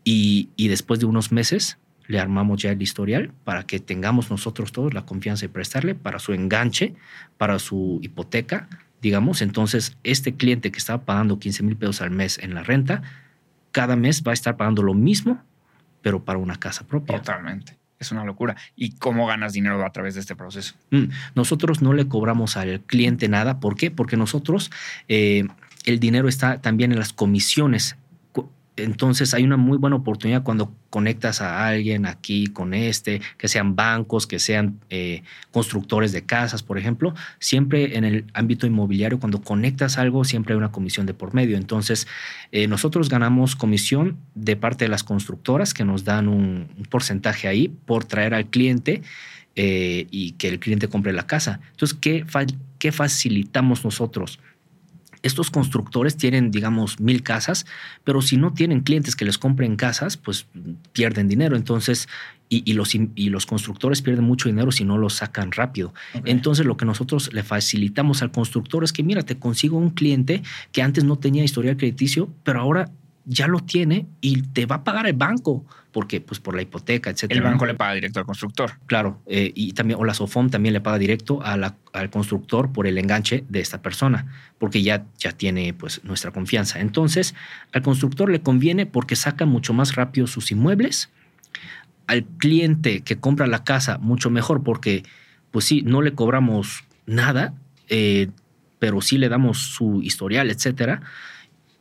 Speaker 1: y, después de unos meses le armamos ya el historial para que tengamos nosotros todos la confianza de prestarle para su enganche, para su hipoteca, digamos. Entonces, este cliente que estaba pagando 15 mil pesos al mes en la renta, cada mes va a estar pagando lo mismo, pero para una casa propia.
Speaker 2: Totalmente. Es una locura. ¿Y cómo ganas dinero a través de este proceso?
Speaker 1: Mm, nosotros no le cobramos al cliente nada. ¿Por qué? Porque nosotros, eh, el dinero está también en las comisiones entonces hay una muy buena oportunidad cuando conectas a alguien aquí con este, que sean bancos, que sean eh, constructores de casas, por ejemplo. Siempre en el ámbito inmobiliario, cuando conectas algo, siempre hay una comisión de por medio. Entonces, eh, nosotros ganamos comisión de parte de las constructoras que nos dan un, porcentaje ahí por traer al cliente eh, y que el cliente compre la casa. Entonces, ¿qué, qué facilitamos nosotros? Estos constructores tienen, digamos, mil casas, pero si no tienen clientes que les compren casas, pues pierden dinero. Entonces, y, los, y los constructores pierden mucho dinero si no lo sacan rápido. Entonces, lo que nosotros le facilitamos al constructor es que, mira, te consigo un cliente que antes no tenía historial crediticio, pero ahora ya lo tiene y te va a pagar el banco, porque pues por la hipoteca, etcétera.
Speaker 2: El banco le paga directo al constructor.
Speaker 1: Claro, eh, y también, o la SOFOM también le paga directo al constructor por el enganche de esta persona, porque ya, ya tiene pues nuestra confianza. Entonces, al constructor le conviene porque saca mucho más rápido sus inmuebles, al cliente que compra la casa mucho mejor porque pues sí, no le cobramos nada, eh, pero sí le damos su historial, etcétera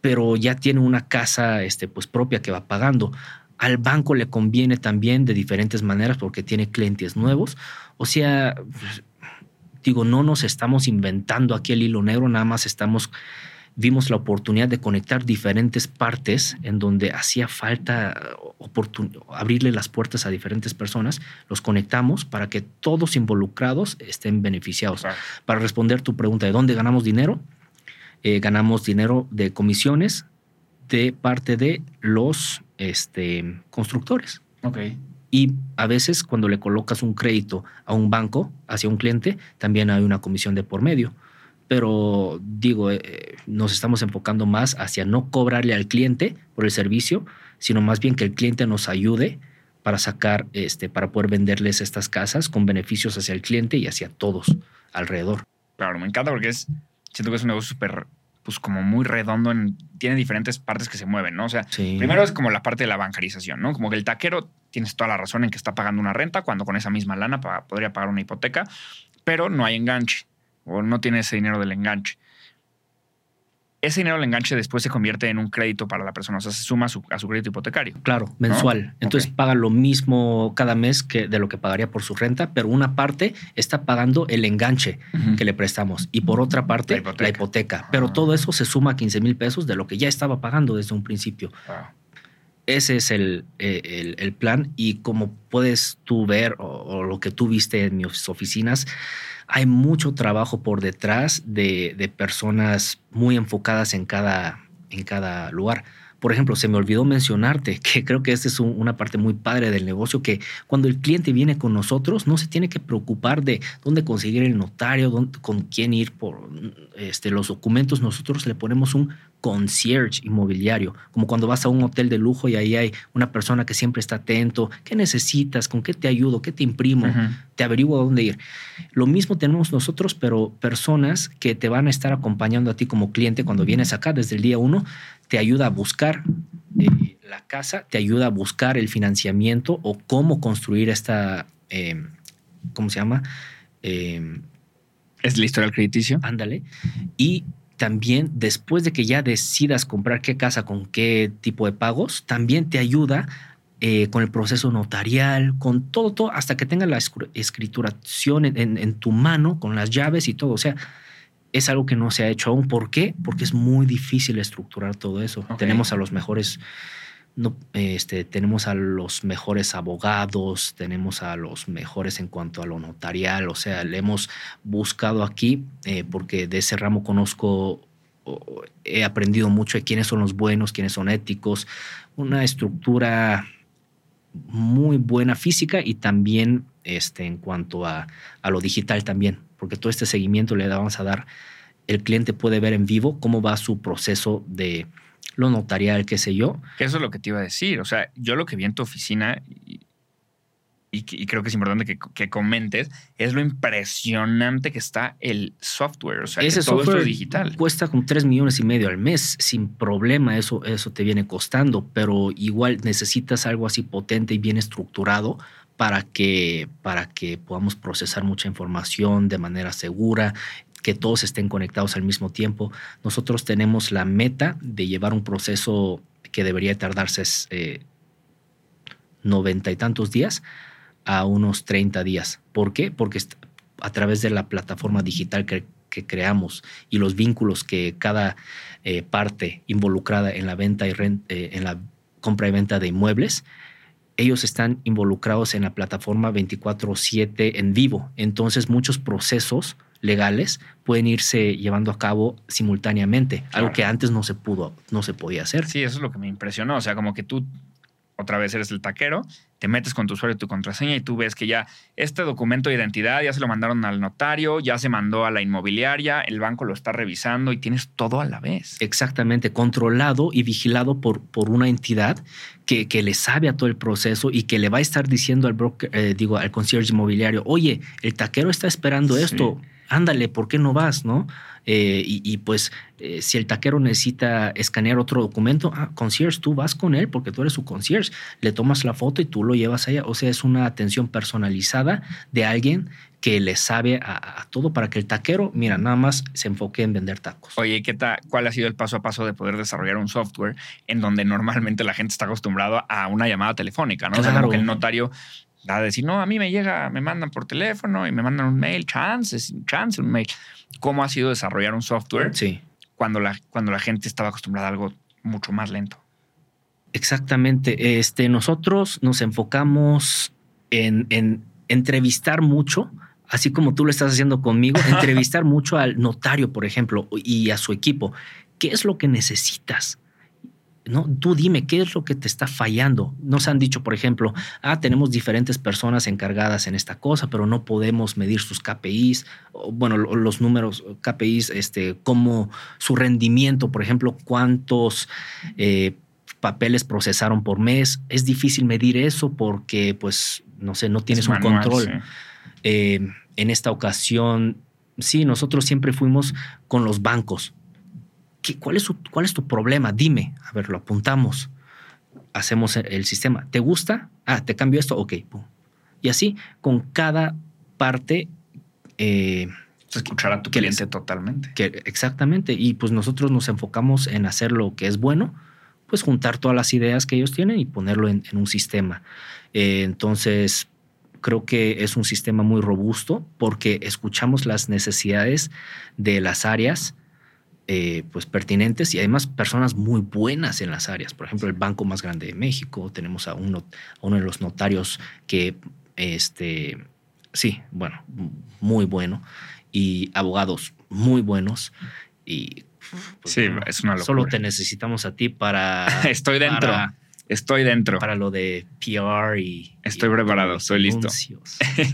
Speaker 1: pero ya tiene una casa este, pues, propia que va pagando. Al banco le conviene también de diferentes maneras porque tiene clientes nuevos. O sea, digo, no nos estamos inventando aquí el hilo negro, nada más estamos vimos la oportunidad de conectar diferentes partes en donde hacía falta abrirle las puertas a diferentes personas, los conectamos para que todos involucrados estén beneficiados. Para responder tu pregunta de dónde ganamos dinero, eh, ganamos dinero de comisiones de parte de los este, constructores.
Speaker 2: Ok.
Speaker 1: Y a veces cuando le colocas un crédito a un banco, hacia un cliente, también hay una comisión de por medio. Pero digo, eh, nos estamos enfocando más hacia no cobrarle al cliente por el servicio, sino más bien que el cliente nos ayude para sacar, este, para poder venderles estas casas con beneficios hacia el cliente y hacia todos alrededor.
Speaker 2: Claro, me encanta porque es siento que es un negocio súper, pues como muy redondo, tiene diferentes partes que se mueven, ¿no? O sea, primero es como la parte de la bancarización, ¿no? Como que el taquero, tienes toda la razón en que está pagando una renta cuando con esa misma lana podría pagar una hipoteca, pero no hay enganche o no tiene ese dinero del enganche ese dinero del enganche después se convierte en un crédito para la persona, o sea, se suma a su, crédito hipotecario.
Speaker 1: Claro, mensual. Entonces paga lo mismo cada mes que de lo que pagaría por su renta, pero una parte está pagando el enganche que le prestamos y por otra parte la hipoteca. Pero ah. todo eso se suma a 15 mil pesos de lo que ya estaba pagando desde un principio. Ese es el, el, plan y como puedes tú ver o lo que tú viste en mis oficinas, hay mucho trabajo por detrás de, personas muy enfocadas en cada, en cada lugar. Por ejemplo, se me olvidó mencionarte que creo que esta es una parte muy padre del negocio, que cuando el cliente viene con nosotros no se tiene que preocupar de dónde conseguir el notario, con quién ir por este, los documentos. Nosotros le ponemos un concierge inmobiliario, como cuando vas a un hotel de lujo y ahí hay una persona que siempre está atento, ¿qué necesitas? ¿Con qué te ayudo? ¿Qué te imprimo? Te averiguo a dónde ir. Lo mismo tenemos nosotros, pero personas que te van a estar acompañando a ti como cliente cuando vienes acá desde el día uno, te ayuda a buscar eh, la casa, te ayuda a buscar el financiamiento o cómo construir esta, em, ¿cómo se llama?
Speaker 2: Em, es la historia del crediticio.
Speaker 1: Ándale. Y también después de que ya decidas comprar qué casa con qué tipo de pagos, también te ayuda eh, con el proceso notarial, con todo, todo, hasta que tenga la escrituración en, tu mano, con las llaves y todo. O sea, es algo que no se ha hecho aún. ¿Por qué? Porque es muy difícil estructurar todo eso. Tenemos a los mejores no, este, tenemos a los mejores abogados, tenemos a los mejores en cuanto a lo notarial, o sea, le hemos buscado aquí eh, porque de ese ramo conozco, he aprendido mucho de quiénes son los buenos, quiénes son éticos, una estructura muy buena física y también este, en cuanto a, a lo digital también, porque todo este seguimiento le vamos a dar, el cliente puede ver en vivo cómo va su proceso de lo notarial, qué sé yo.
Speaker 2: Eso es lo que te iba a decir. O sea, yo lo que vi en tu oficina, y, y creo que es importante que, que, comentes, es lo impresionante que está el software. O sea,
Speaker 1: Ese
Speaker 2: que todo
Speaker 1: software
Speaker 2: esto es digital.
Speaker 1: Cuesta como 3 millones y medio al mes, sin problema, eso, eso te viene costando, pero igual necesitas algo así potente y bien estructurado para que, para que podamos procesar mucha información de manera segura, que todos estén conectados al mismo tiempo. Nosotros tenemos la meta de llevar un proceso que debería tardarse eh, noventa y tantos días a unos 30 días. ¿Por qué? Porque a través de la plataforma digital que, creamos y los vínculos que cada eh, parte involucrada en la venta y eh, en la compra y venta de inmuebles, ellos están involucrados en la plataforma 24/7 en vivo. Entonces muchos procesos legales pueden irse llevando a cabo simultáneamente, claro. algo que antes no se pudo, no se podía hacer.
Speaker 2: Sí, eso es lo que me impresionó. O sea, como que tú otra vez eres el taquero, te metes con tu usuario y tu contraseña y tú ves que ya este documento de identidad ya se lo mandaron al notario, ya se mandó a la inmobiliaria, el banco lo está revisando y tienes todo a la vez.
Speaker 1: Exactamente, controlado y vigilado por, por una entidad que, que le sabe a todo el proceso y que le va a estar diciendo al broker, eh, digo, al concierge inmobiliario, oye, el taquero está esperando sí. esto, ándale, ¿por qué no vas? ¿No? Eh, y, y, pues eh, si el taquero necesita escanear otro documento, ah, concierge, tú vas con él porque tú eres su concierge, le tomas la foto y tú lo llevas allá. O sea, es una atención personalizada de alguien que le sabe a, a, todo para que el taquero, mira, nada más se enfoque en vender tacos.
Speaker 2: Oye, ¿qué tal? ¿Cuál ha sido el paso a paso de poder desarrollar un software en donde normalmente la gente está acostumbrado a una llamada telefónica, ¿no?
Speaker 1: Claro.
Speaker 2: O sea, como que el notario a decir, no, a mí me llega, me mandan por teléfono y me mandan un mail, chance, chance, un mail. ¿Cómo ha sido desarrollar un software
Speaker 1: sí.
Speaker 2: cuando, la, cuando la gente estaba acostumbrada a algo mucho más lento?
Speaker 1: Exactamente. Este, nosotros nos enfocamos en, en entrevistar mucho, así como tú lo estás haciendo conmigo, entrevistar mucho al notario, por ejemplo, y a su equipo. ¿Qué es lo que necesitas? No, tú dime qué es lo que te está fallando. Nos han dicho, por ejemplo, ah, tenemos diferentes personas encargadas en esta cosa, pero no podemos medir sus KPIs, o, bueno, los números KPIs, este, como su rendimiento, por ejemplo, cuántos eh, papeles procesaron por mes. Es difícil medir eso porque, pues, no sé, no tienes es un manual, control. Sí. Eh, en esta ocasión, sí, nosotros siempre fuimos con los bancos ¿Qué, cuál, es su, ¿Cuál es tu problema? Dime. A ver, lo apuntamos. Hacemos el, sistema. ¿Te gusta? Ah, te cambio esto. Ok. Pum. Y así, con cada parte. Eh,
Speaker 2: Escuchar a tu cliente les, totalmente.
Speaker 1: Que, exactamente. Y pues nosotros nos enfocamos en hacer lo que es bueno, pues juntar todas las ideas que ellos tienen y ponerlo en, en un sistema. Eh, entonces, creo que es un sistema muy robusto porque escuchamos las necesidades de las áreas eh, pues pertinentes y además personas muy buenas en las áreas. Por ejemplo, el banco más grande de México, tenemos a uno, a uno de los notarios que, este, sí, bueno, muy bueno, y abogados muy buenos. Y
Speaker 2: pues, sí, es una locura.
Speaker 1: Solo te necesitamos a ti para.
Speaker 2: Estoy dentro.
Speaker 1: Para,
Speaker 2: Estoy dentro.
Speaker 1: Para lo de PR y.
Speaker 2: Estoy y preparado, estoy listo.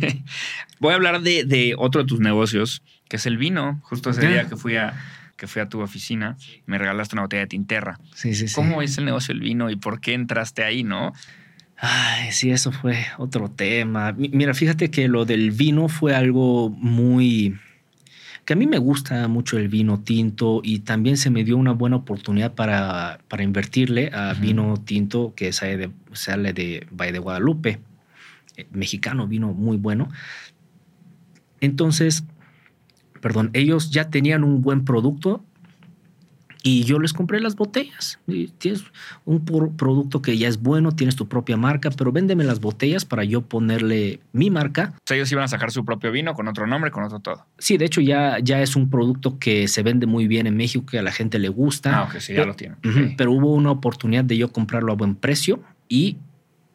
Speaker 2: Voy a hablar de, de, otro de tus negocios, que es el vino. Justo ese día que fui a, que fui a tu oficina, me regalaste una botella de Tinterra.
Speaker 1: Sí, sí, sí.
Speaker 2: ¿Cómo es el negocio del vino y por qué entraste ahí, no?
Speaker 1: Ay, sí, eso fue otro tema. Mira, fíjate que lo del vino fue algo muy que a mí me gusta mucho el vino tinto y también se me dio una buena oportunidad para, para invertirle a uh -huh. vino tinto que sale de, sale de Valle de Guadalupe, eh, mexicano, vino muy bueno. Entonces, perdón, ellos ya tenían un buen producto y yo les compré las botellas. Y tienes un producto que ya es bueno, tienes tu propia marca, pero véndeme las botellas para yo ponerle mi marca.
Speaker 2: O sea, ellos iban a sacar su propio vino con otro nombre, con otro todo.
Speaker 1: Sí, de hecho ya, ya es un producto que se vende muy bien en México, que a la gente le gusta.
Speaker 2: Ah, ok, sí, ya lo tienen.
Speaker 1: Uh -huh, pero hubo una oportunidad de yo comprarlo a buen precio y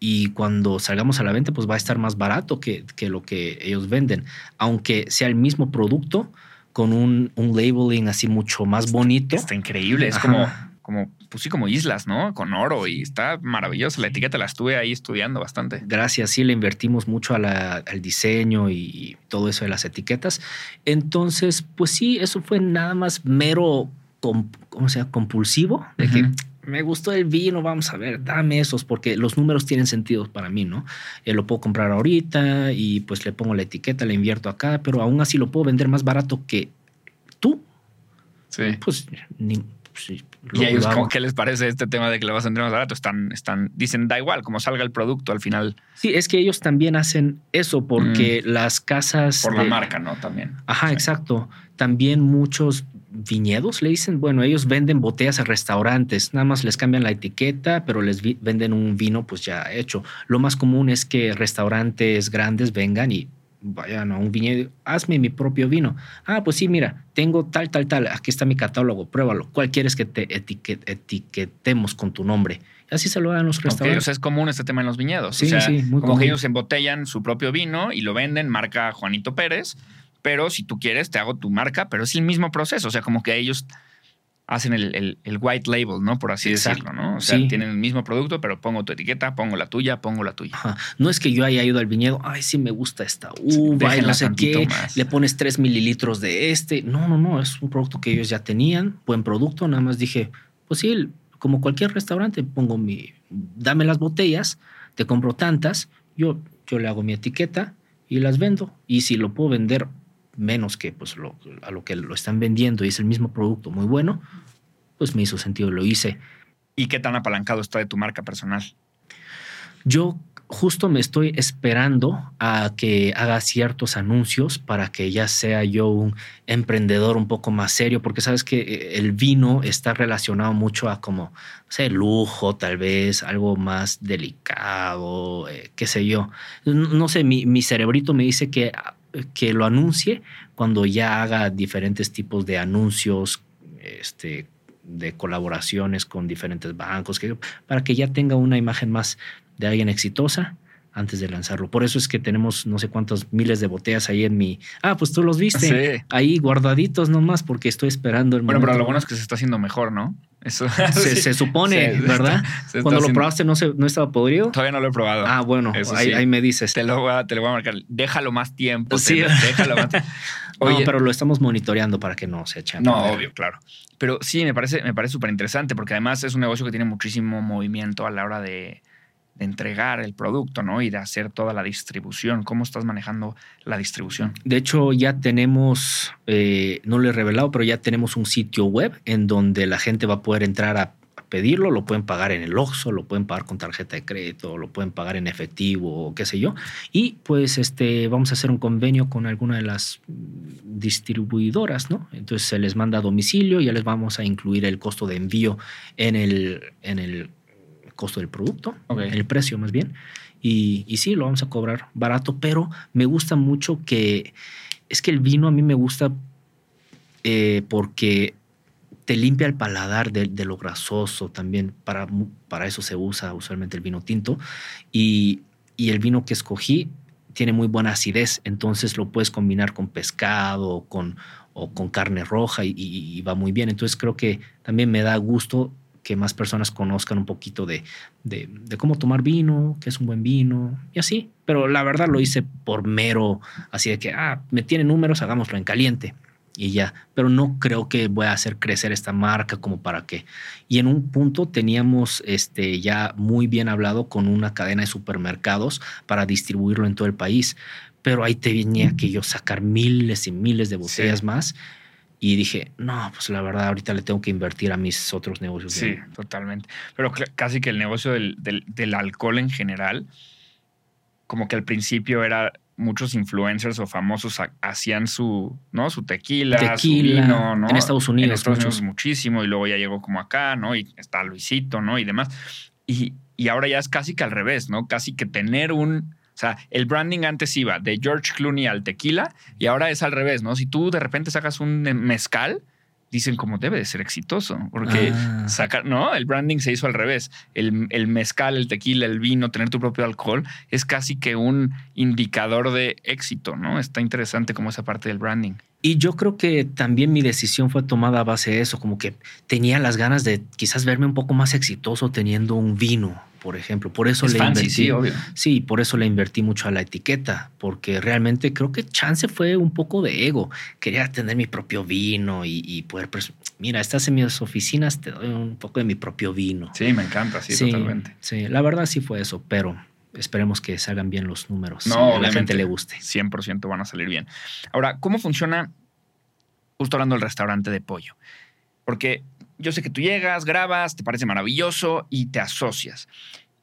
Speaker 1: y cuando salgamos a la venta, pues va a estar más barato que, que lo que ellos venden. Aunque sea el mismo producto, con un, un labeling así mucho más bonito.
Speaker 2: Está increíble. Es como, como, pues sí, como islas, ¿no? Con oro y está maravillosa. La etiqueta la estuve ahí estudiando bastante.
Speaker 1: Gracias, sí, le invertimos mucho al diseño y todo eso de las etiquetas. Entonces, pues sí, eso fue nada más mero, ¿cómo se llama? Compulsivo, de que me gustó el vino, vamos a ver, dame esos, porque los números tienen sentido para mí, ¿no? Eh, lo puedo comprar ahorita y pues le pongo la etiqueta, le invierto acá, pero aún así lo puedo vender más barato que tú.
Speaker 2: Sí.
Speaker 1: Pues ni,
Speaker 2: ¿Y a ellos qué les parece este tema de que lo vas a vender más barato? Están, están, dicen, da igual, como salga el producto al final.
Speaker 1: Sí, es que ellos también hacen eso porque mm. las casas...
Speaker 2: Por la marca, ¿no? También.
Speaker 1: Ajá, exacto. También muchos viñedos, le dicen, bueno, ellos venden botellas a restaurantes, nada más les cambian la etiqueta, pero les venden un vino pues ya hecho. Lo más común es que restaurantes grandes vengan y vayan a un viñedo, hazme mi propio vino. Ah, pues sí, mira, tengo tal, tal, tal, aquí está mi catálogo, pruébalo. ¿Cuál quieres que te etiquetemos con tu nombre? Así se lo dan los restaurantes.
Speaker 2: o sea, es común este tema en los viñedos. Sí, sí, muy como que ellos embotellan su propio vino y lo venden, marca Juanito Pérez, pero si tú quieres, te hago tu marca, pero es el mismo proceso. O sea, como que ellos hacen el, white label, ¿no? Por así decirlo, ¿no? O sea, tienen el mismo producto, pero pongo tu etiqueta, pongo la tuya, pongo la tuya.
Speaker 1: No es que yo haya ido al viñedo, ay, sí me gusta esta uva, y no sé qué, le pones 3 mililitros de este. No, no, no, es un producto que ellos ya tenían, buen producto, nada más dije, pues sí, como cualquier restaurante, pongo mi, dame las botellas, te compro tantas, yo, yo le hago mi etiqueta y las vendo. Y si lo puedo vender menos que pues, lo, a lo que lo están vendiendo y es el mismo producto muy bueno, pues me hizo sentido, lo hice.
Speaker 2: ¿Y qué tan apalancado está de tu marca personal?
Speaker 1: Yo justo me estoy esperando a que haga ciertos anuncios para que ya sea yo un emprendedor un poco más serio, porque sabes que eh, el vino está relacionado mucho a como, no sé, lujo, tal vez, algo más delicado, eh, qué sé yo. No, sé, mi, mi cerebrito me dice que que lo anuncie cuando ya haga diferentes tipos de anuncios, este, de colaboraciones con diferentes bancos, que, para que ya tenga una imagen más de alguien exitosa antes de lanzarlo. Por eso es que tenemos no sé cuántos miles de botellas ahí en mi. Ah, pues tú los viste. Ahí guardaditos nomás porque estoy esperando el
Speaker 2: Bueno, pero lo bueno es que se está haciendo mejor, ¿no?
Speaker 1: Eso. Se, supone, ¿verdad? Cuando lo probaste no, se, no estaba podrido.
Speaker 2: Todavía no lo he probado.
Speaker 1: Ah, bueno, ahí, me dices.
Speaker 2: Te lo, voy a, te lo voy a marcar. Déjalo más tiempo. Sí. déjalo más
Speaker 1: Oye, no, pero lo estamos monitoreando para que no se echen.
Speaker 2: No, obvio, claro. Pero sí, me parece me parece súper interesante porque además es un negocio que tiene muchísimo movimiento a la hora de, de entregar el producto, ¿no? Y de hacer toda la distribución. ¿Cómo estás manejando la distribución?
Speaker 1: De hecho, ya tenemos, eh, no lo he revelado, pero ya tenemos un sitio web en donde la gente va a poder entrar a pedirlo, lo pueden pagar en el Oxxo, lo pueden pagar con tarjeta de crédito, lo pueden pagar en efectivo o qué sé yo. Y pues este, vamos a hacer un convenio con alguna de las distribuidoras, ¿no? Entonces se les manda a domicilio, ya les vamos a incluir el costo de envío en el, en el costo del producto, el precio más bien. Y, y, sí, lo vamos a cobrar barato, pero me gusta mucho que es que el vino a mí me gusta eh, porque te limpia el paladar de, lo grasoso también. Para, para eso se usa usualmente el vino tinto. Y, y el vino que escogí tiene muy buena acidez, entonces lo puedes combinar con pescado o con, o con carne roja y, y, va muy bien. Entonces creo que también me da gusto que más personas conozcan un poquito de, de, cómo tomar vino, qué es un buen vino y así. Pero la verdad lo hice por mero, así de que, ah, me tiene números, hagámoslo en caliente y ya. Pero no creo que voy a hacer crecer esta marca como para qué. Y en un punto teníamos este, ya muy bien hablado con una cadena de supermercados para distribuirlo en todo el país. Pero ahí tenía que yo sacar miles y miles de botellas más y dije, no, pues la verdad, ahorita le tengo que invertir a mis otros negocios.
Speaker 2: Sí, totalmente. Pero casi que el negocio del, del, alcohol en general, como que al principio era muchos influencers o famosos hacían su, ¿no? Su tequila,
Speaker 1: tequila
Speaker 2: vino, ¿no?
Speaker 1: En Estados Unidos. En
Speaker 2: Estados Unidos muchísimo y luego ya llegó como acá, ¿no? Y está Luisito, ¿no? Y demás. Y, y ahora ya es casi que al revés, ¿no? Casi que tener un o sea, el branding antes iba de George Clooney al tequila y ahora es al revés, ¿no? Si tú de repente sacas un mezcal, dicen como debe de ser exitoso, porque
Speaker 1: Ah.
Speaker 2: sacar, no, el branding se hizo al revés. El, el mezcal, el tequila, el vino, tener tu propio alcohol es casi que un indicador de éxito, ¿no? Está interesante como esa parte del branding.
Speaker 1: Y yo creo que también mi decisión fue tomada a base de eso, como que tenía las ganas de quizás verme un poco más exitoso teniendo un vino, por ejemplo. Por eso
Speaker 2: Es
Speaker 1: le
Speaker 2: fancy,
Speaker 1: invertí.
Speaker 2: sí, obvio.
Speaker 1: Sí, por eso le invertí mucho a la etiqueta, porque realmente creo que chance fue un poco de ego. Quería tener mi propio vino y, y poder, mira, estás en mis oficinas, te doy un poco de mi propio vino.
Speaker 2: Sí, me encanta, sí, totalmente.
Speaker 1: Sí, la verdad sí fue eso, pero esperemos que salgan bien los números.
Speaker 2: No,
Speaker 1: a la gente le guste.
Speaker 2: 100% van a salir bien. Ahora, ¿cómo funciona justo hablando del restaurante de pollo? Porque yo sé que tú llegas, grabas, te parece maravilloso y te asocias.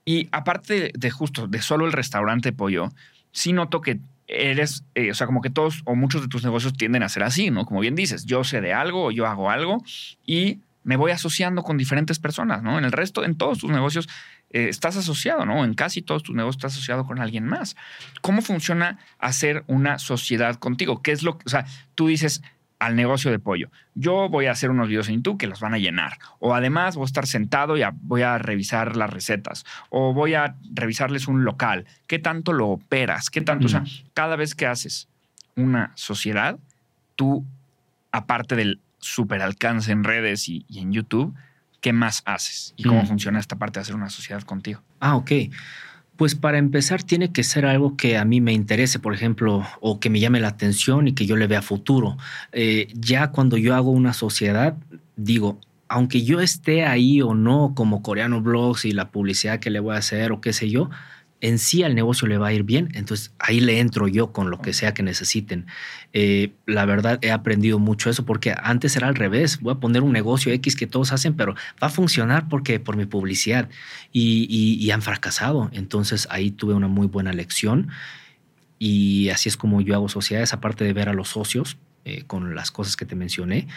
Speaker 2: Y aparte de justo, de solo el restaurante pollo, sí noto que eres, eh, o sea, como que todos o muchos de tus negocios tienden a ser así, ¿no? Como bien dices, yo sé de algo o yo hago algo y me voy asociando con diferentes personas, ¿no? En el resto, en todos tus negocios eh, estás asociado, ¿no? En casi todos tus negocios estás asociado con alguien más. ¿Cómo funciona hacer una sociedad contigo? ¿Qué es lo que, o sea, tú dices al negocio de pollo, yo voy a hacer unos videos en YouTube que los van a llenar, o además voy a estar sentado y a- voy a revisar las recetas, o voy a revisarles un local, ¿qué tanto lo operas? ¿Qué tanto? O sea, cada vez que haces una sociedad, tú, aparte del super alcance en redes y, y en YouTube, ¿qué más haces? ¿Y cómo
Speaker 1: Mm.
Speaker 2: funciona esta parte de hacer una sociedad contigo?
Speaker 1: Ah, ok. Pues para empezar tiene que ser algo que a mí me interese, por ejemplo, o que me llame la atención y que yo le vea futuro. Eh, ya cuando yo hago una sociedad, digo, aunque yo esté ahí o no como coreano blogs y la publicidad que le voy a hacer o qué sé yo, en sí al negocio le va a ir bien. Entonces ahí le entro yo con lo que sea que necesiten. Eh, la verdad he aprendido mucho eso porque antes era al revés. Voy a poner un negocio X que todos hacen, pero va a funcionar porque por mi publicidad y, han fracasado. Entonces ahí tuve una muy buena lección y así es como yo hago sociedades, aparte de ver a los socios eh, con las cosas que te mencioné.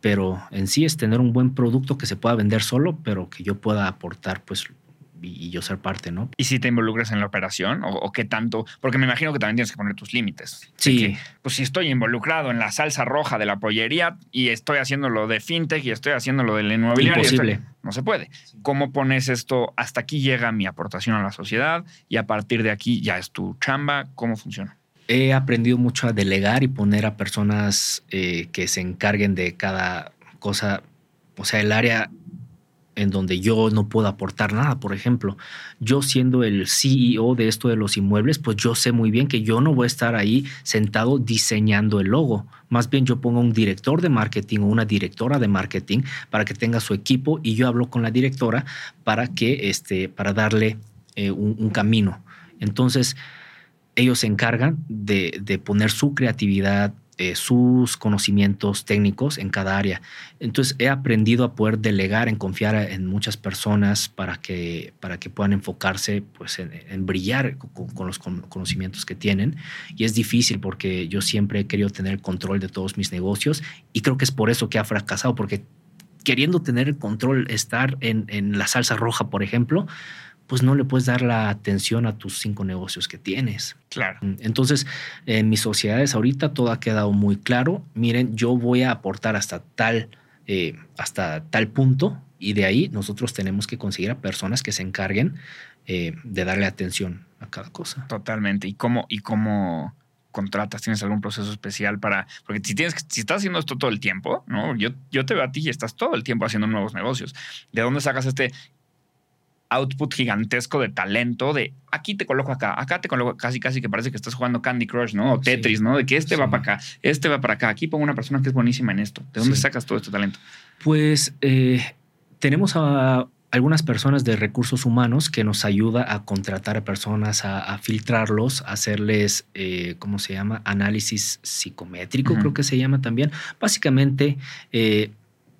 Speaker 1: Pero en sí es tener un buen producto que se pueda vender solo, pero que yo pueda aportar, pues, y, y yo ser parte, ¿no?
Speaker 2: ¿Y si te involucras en la operación? ¿O, o qué tanto? Porque me imagino que también tienes que poner tus límites.
Speaker 1: Sí.
Speaker 2: que, pues si estoy involucrado en la salsa roja de la pollería y estoy haciendo lo de fintech y estoy haciendo lo del inmobiliario.
Speaker 1: Imposible.
Speaker 2: estoy- no se puede. ¿Cómo pones esto? Hasta aquí llega mi aportación a la sociedad y a partir de aquí ya es tu chamba. ¿Cómo funciona?
Speaker 1: He aprendido mucho a delegar y poner a personas eh, que se encarguen de cada cosa, o sea, el área en donde yo no puedo aportar nada. Por ejemplo, yo siendo el CEO de esto de los inmuebles, pues yo sé muy bien que yo no voy a estar ahí sentado diseñando el logo. Más bien yo pongo un director de marketing o una directora de marketing para que tenga su equipo y yo hablo con la directora para que, este, para darle eh, un, un camino. Entonces, ellos se encargan de, de poner su creatividad, eh, sus conocimientos técnicos en cada área. Entonces he aprendido a poder delegar, en confiar en muchas personas para que, para que puedan enfocarse pues, en, brillar con, los con- conocimientos que tienen. Y es difícil porque yo siempre he querido tener control de todos mis negocios y creo que es por eso que ha fracasado, porque queriendo tener el control, estar en, en la salsa roja, por ejemplo, pues no le puedes dar la atención a tus cinco negocios que tienes.
Speaker 2: Claro.
Speaker 1: Entonces, en mis sociedades ahorita todo ha quedado muy claro. Miren, yo voy a aportar hasta tal, eh, hasta tal punto y de ahí nosotros tenemos que conseguir a personas que se encarguen eh, de darle atención a cada cosa.
Speaker 2: Totalmente. ¿Y cómo, y cómo contratas? ¿Tienes algún proceso especial para...? Porque si, tienes, si estás haciendo esto todo el tiempo, ¿no? Yo, yo te veo a ti y estás todo el tiempo haciendo nuevos negocios. ¿De dónde sacas este output gigantesco de talento de aquí te coloco acá, acá te coloco casi casi que parece que estás jugando Candy Crush, ¿no? O
Speaker 1: Sí.
Speaker 2: Tetris, ¿no? De que este va para acá, este va para acá, aquí pongo una persona que es buenísima en esto. ¿De dónde
Speaker 1: Sí.
Speaker 2: sacas todo este talento?
Speaker 1: Pues eh, tenemos a algunas personas de recursos humanos que nos ayuda a contratar a personas, a, a filtrarlos, a hacerles, eh, ¿cómo se llama? Análisis psicométrico, creo que se llama también. Básicamente, eh,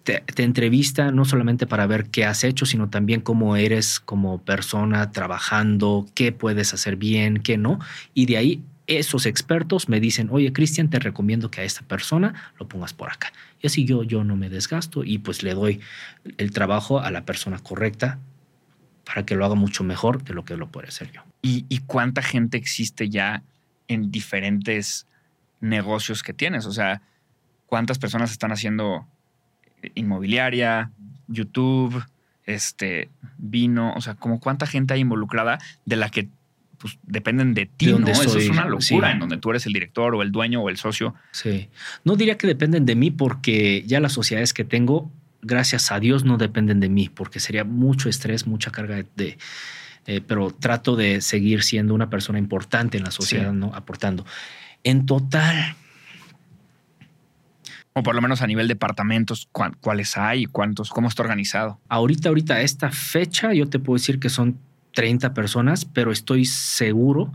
Speaker 1: te, entrevista no solamente para ver qué has hecho, sino también cómo eres como persona trabajando, qué puedes hacer bien, qué no. Y de ahí esos expertos me dicen, oye, Cristian, te recomiendo que a esta persona lo pongas por acá. Y así yo, yo no me desgasto y pues le doy el trabajo a la persona correcta para que lo haga mucho mejor de lo que lo puede hacer yo.
Speaker 2: ¿Y, y cuánta gente existe ya en diferentes negocios que tienes? O sea, ¿cuántas personas están haciendo inmobiliaria, YouTube, este, vino, o sea, como cuánta gente hay involucrada de la que pues, dependen de ti, ¿no? Eso es una locura en donde tú eres el director o el dueño o el socio.
Speaker 1: Sí. No diría que dependen de mí porque ya las sociedades que tengo, gracias a Dios, no dependen de mí porque sería mucho estrés, mucha carga de... Eh, pero trato de seguir siendo una persona importante en la sociedad, ¿no? Aportando. En total,
Speaker 2: o por lo menos a nivel departamentos, cuáles hay, cuántos, cómo está organizado.
Speaker 1: Ahorita, ahorita, esta fecha, yo te puedo decir que son 30 personas, pero estoy seguro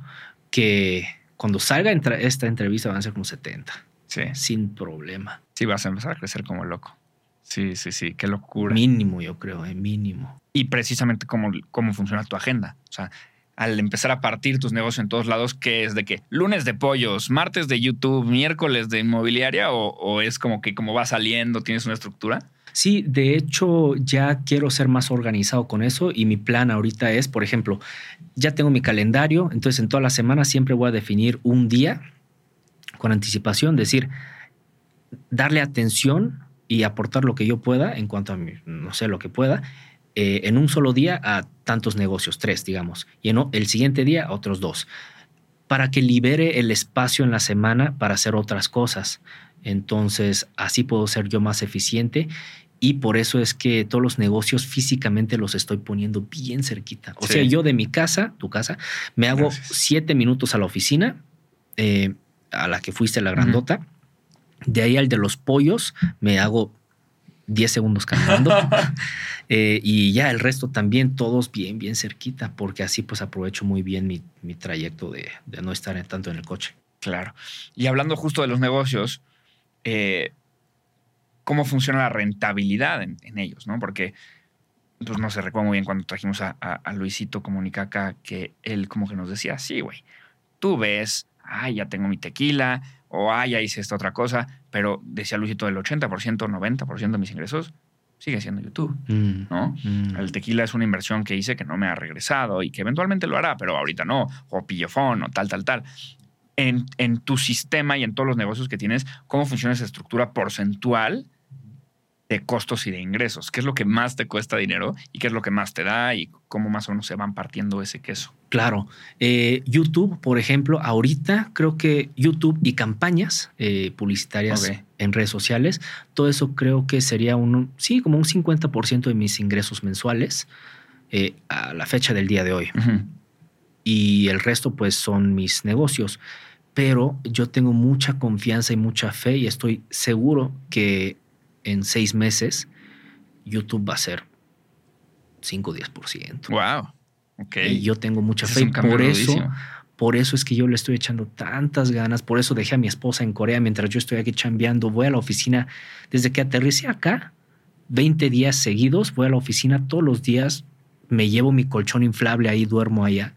Speaker 1: que cuando salga esta entrevista van a ser como 70.
Speaker 2: Sí.
Speaker 1: Sin problema.
Speaker 2: Sí, vas a empezar a crecer como loco. Sí, sí, sí, qué locura.
Speaker 1: Mínimo, yo creo, eh, mínimo.
Speaker 2: Y precisamente cómo, cómo funciona tu agenda. O sea, al empezar a partir tus negocios en todos lados, ¿qué es de qué? lunes de pollos, martes de YouTube, miércoles de inmobiliaria o, o es como que como va saliendo, tienes una estructura?
Speaker 1: Sí, de hecho ya quiero ser más organizado con eso y mi plan ahorita es, por ejemplo, ya tengo mi calendario, entonces en toda la semana siempre voy a definir un día con anticipación, decir, darle atención y aportar lo que yo pueda en cuanto a, mi, no sé, lo que pueda, eh, en un solo día a tantos negocios, tres, digamos, y en el siguiente día a otros dos, para que libere el espacio en la semana para hacer otras cosas. Entonces, así puedo ser yo más eficiente y por eso es que todos los negocios físicamente los estoy poniendo bien cerquita. O sea, yo de mi casa, tu casa, me hago siete minutos a la oficina, eh, a la que fuiste la grandota. De ahí al de los pollos, me hago 10 segundos caminando. Eh, y ya el resto también, todos bien, bien cerquita, porque así pues aprovecho muy bien mi, trayecto de, de, no estar tanto en el coche.
Speaker 2: Claro. Y hablando justo de los negocios, eh, cómo funciona la rentabilidad en, ellos, ¿no? Porque, pues no se recuerda muy bien cuando trajimos a, Luisito Comunicaca que él como que nos decía, sí, güey, tú ves, ay, ya tengo mi tequila, o ay, ya hice esta otra cosa, pero decía Luisito, el 80%, 90% de mis ingresos sigue siendo YouTube, mm, ¿no? Mm. El tequila es una inversión que hice que no me ha regresado y que eventualmente lo hará, pero ahorita no, o pillofón, o tal, tal, tal en, tu sistema y en todos los negocios que tienes, cómo funciona esa estructura porcentual de costos y de ingresos. ¿Qué es lo que más te cuesta dinero y qué es lo que más te da y cómo más o menos se van partiendo ese queso?
Speaker 1: Claro. Eh, YouTube, por ejemplo, ahorita creo que YouTube y campañas eh, publicitarias en redes sociales, todo eso creo que sería un, sí, como un 50% de mis ingresos mensuales eh, a la fecha del día de hoy. Y el resto pues son mis negocios pero yo tengo mucha confianza y mucha fe y estoy seguro que en seis meses YouTube va a ser 5 o 10%.
Speaker 2: Wow. Ok.
Speaker 1: Y yo tengo mucha fe por eso, por eso es que yo le estoy echando tantas ganas. Por eso dejé a mi esposa en Corea mientras yo estoy aquí chambeando. Voy a la oficina desde que aterricé acá, 20 días seguidos. Voy a la oficina todos los días. Me llevo mi colchón inflable ahí, duermo allá.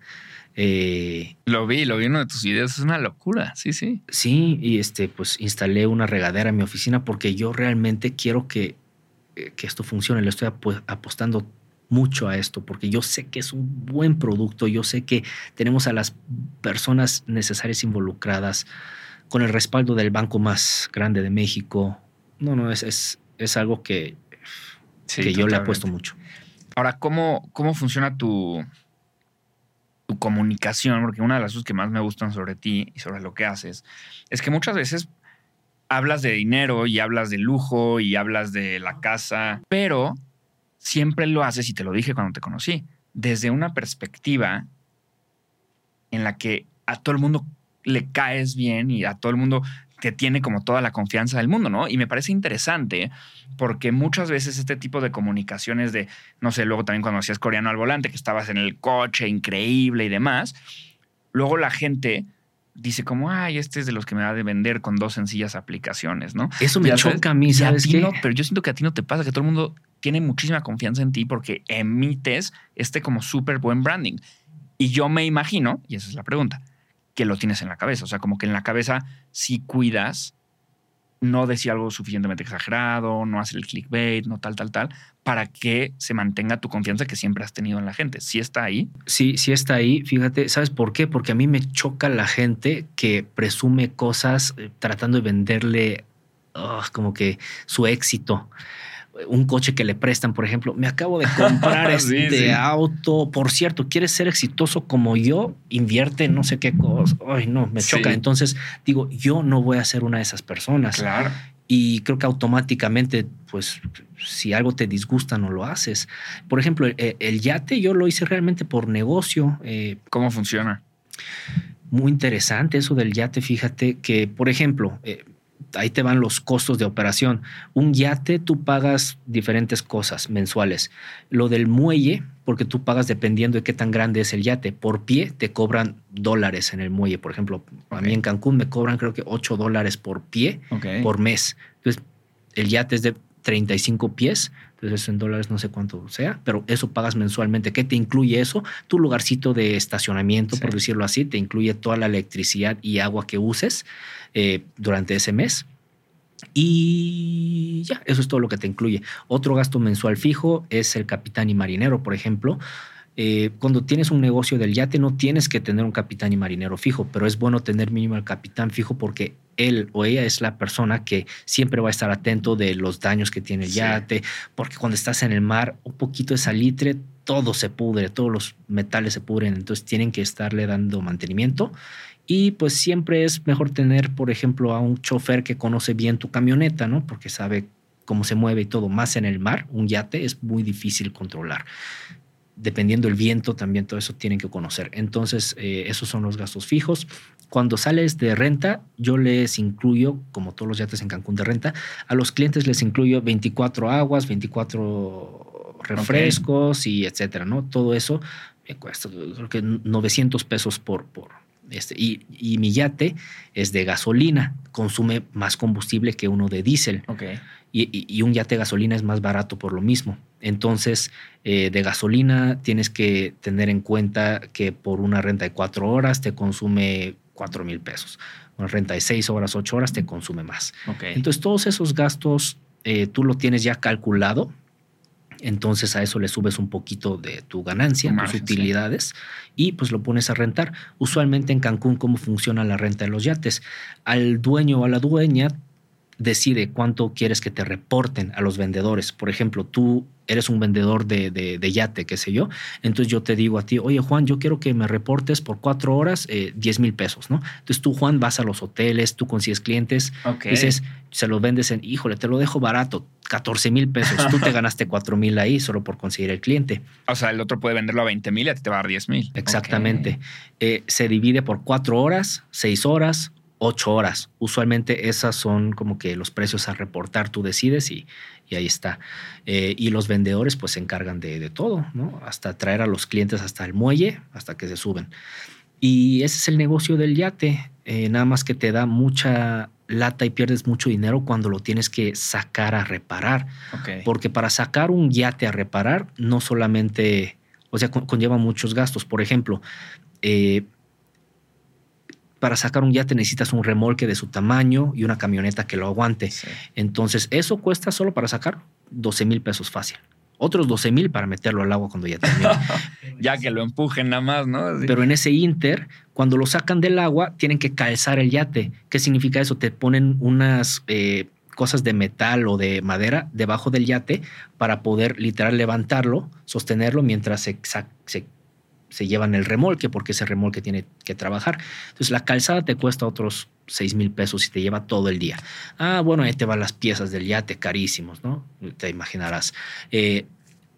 Speaker 2: Eh, lo vi, lo vi en uno de tus videos, es una locura, sí, sí.
Speaker 1: Sí, y este, pues instalé una regadera en mi oficina porque yo realmente quiero que, eh, que esto funcione. Le estoy apostando mucho a esto porque yo sé que es un buen producto, yo sé que tenemos a las personas necesarias involucradas con el respaldo del banco más grande de México. No, no, es, es, es algo que, que yo le apuesto mucho.
Speaker 2: Ahora, ¿cómo, cómo funciona tu, tu comunicación, porque una de las cosas que más me gustan sobre ti y sobre lo que haces, es que muchas veces hablas de dinero y hablas de lujo y hablas de la casa, pero siempre lo haces, y te lo dije cuando te conocí, desde una perspectiva en la que a todo el mundo le caes bien y a todo el mundo te tiene como toda la confianza del mundo, ¿no? Y me parece interesante porque muchas veces este tipo de comunicaciones de, no sé, luego también cuando hacías coreano al volante, que estabas en el coche, increíble y demás, luego la gente dice como, ay, este es de los que me va a vender con dos sencillas aplicaciones, ¿no?
Speaker 1: Eso me choca a mí, ¿sabes qué?
Speaker 2: pero yo siento que a ti no te pasa, que todo el mundo tiene muchísima confianza en ti porque emites este como súper buen branding. Y yo me imagino, y esa es la pregunta, que lo tienes en la cabeza. O sea, como que en la cabeza si cuidas no decir algo suficientemente exagerado, no hacer el clickbait, no tal, tal, tal, para que se mantenga tu confianza que siempre has tenido en la gente. ¿Sí está ahí?
Speaker 1: Sí, sí está ahí. Fíjate, ¿sabes por qué? Porque a mí me choca la gente que presume cosas eh, tratando de venderle como que su éxito. Un coche que le prestan, por ejemplo, me acabo de comprar este auto, por cierto, quieres ser exitoso como yo, invierte en no sé qué cosa, ay no, me choca, entonces digo, yo no voy a ser una de esas personas.
Speaker 2: Claro.
Speaker 1: Y creo que automáticamente, pues, si algo te disgusta, no lo haces. Por ejemplo, el, yate yo lo hice realmente por negocio.
Speaker 2: Eh, ¿Cómo funciona?
Speaker 1: Muy interesante eso del yate. Fíjate que, por ejemplo, eh, ahí te van los costos de operación. Un yate tú pagas diferentes cosas mensuales. Lo del muelle, porque tú pagas dependiendo de qué tan grande es el yate. Por pie te cobran dólares en el muelle. Por ejemplo, a mí en Cancún me cobran creo que 8 dólares por pie por mes. Entonces, el yate es de 35 pies. Entonces, en dólares no sé cuánto sea, pero eso pagas mensualmente. ¿Qué te incluye eso? Tu lugarcito de estacionamiento, por decirlo así, te incluye toda la electricidad y agua que uses eh, durante ese mes. Y ya, eso es todo lo que te incluye. Otro gasto mensual fijo es el capitán y marinero, por ejemplo. Eh, cuando tienes un negocio del yate no tienes que tener un capitán y marinero fijo, pero es bueno tener mínimo el capitán fijo porque él o ella es la persona que siempre va a estar atento de los daños que tiene el yate, porque cuando estás en el mar, un poquito de salitre, todo se pudre, todos los metales se pudren, entonces tienen que estarle dando mantenimiento. Y pues siempre es mejor tener, por ejemplo, a un chofer que conoce bien tu camioneta, ¿no? Porque sabe cómo se mueve y todo. Más en el mar, un yate es muy difícil controlar dependiendo el viento, también todo eso tienen que conocer. Entonces, eh, esos son los gastos fijos. Cuando sales de renta, yo les incluyo, como todos los yates en Cancún de renta, a los clientes les incluyo 24 aguas, 24 refrescos y etcétera, ¿no? Todo eso me cuesta, creo que 900 pesos por, por, este, y, y, mi yate es de gasolina, consume más combustible que uno de diésel.
Speaker 2: Okay.
Speaker 1: Y, un yate de gasolina es más barato por lo mismo. Entonces, eh, de gasolina tienes que tener en cuenta que por una renta de cuatro horas te consume cuatro mil pesos. Una renta de seis horas, ocho horas te consume más. Entonces, todos esos gastos eh, tú lo tienes ya calculado. Entonces a eso le subes un poquito de tu ganancia, tus utilidades, y pues lo pones a rentar. Usualmente en Cancún, ¿cómo funciona la renta de los yates? Al dueño o a la dueña decide cuánto quieres que te reporten a los vendedores. Por ejemplo, tú eres un vendedor de, de, yate, qué sé yo. Entonces yo te digo a ti, oye Juan, yo quiero que me reportes por cuatro horas eh, 10 mil pesos, ¿no? Entonces tú, Juan, vas a los hoteles, tú consigues clientes, dices, se los vendes en, híjole, te lo dejo barato, 14 mil pesos. Tú te ganaste 4 mil ahí solo por conseguir el cliente.
Speaker 2: O sea, el otro puede venderlo a 20 mil y a ti te va a dar 10 mil.
Speaker 1: Exactamente. Eh, se divide por cuatro horas, seis horas, ocho horas. Usualmente esas son como que los precios a reportar, tú decides y, y ahí está. Eh, y los vendedores pues se encargan de, todo, ¿no? Hasta traer a los clientes hasta el muelle, hasta que se suben. Y ese es el negocio del yate, eh, nada más que te da mucha lata y pierdes mucho dinero cuando lo tienes que sacar a reparar. Porque para sacar un yate a reparar no solamente, o sea, conlleva muchos gastos. Por ejemplo, eh, para sacar un yate necesitas un remolque de su tamaño y una camioneta que lo aguante. Entonces, eso cuesta solo para sacar 12 mil pesos fácil. Otros 12 mil para meterlo al agua cuando ya termine.
Speaker 2: ya que lo empujen nada más, ¿no?
Speaker 1: Pero en ese inter, cuando lo sacan del agua, tienen que calzar el yate. ¿Qué significa eso? Te ponen unas eh, cosas de metal o de madera debajo del yate para poder literal levantarlo, sostenerlo mientras se, se se llevan el remolque porque ese remolque tiene que trabajar. Entonces la calzada te cuesta otros 6 mil pesos y te lleva todo el día. Ah, bueno, ahí te van las piezas del yate carísimos, ¿no? Te imaginarás. Eh,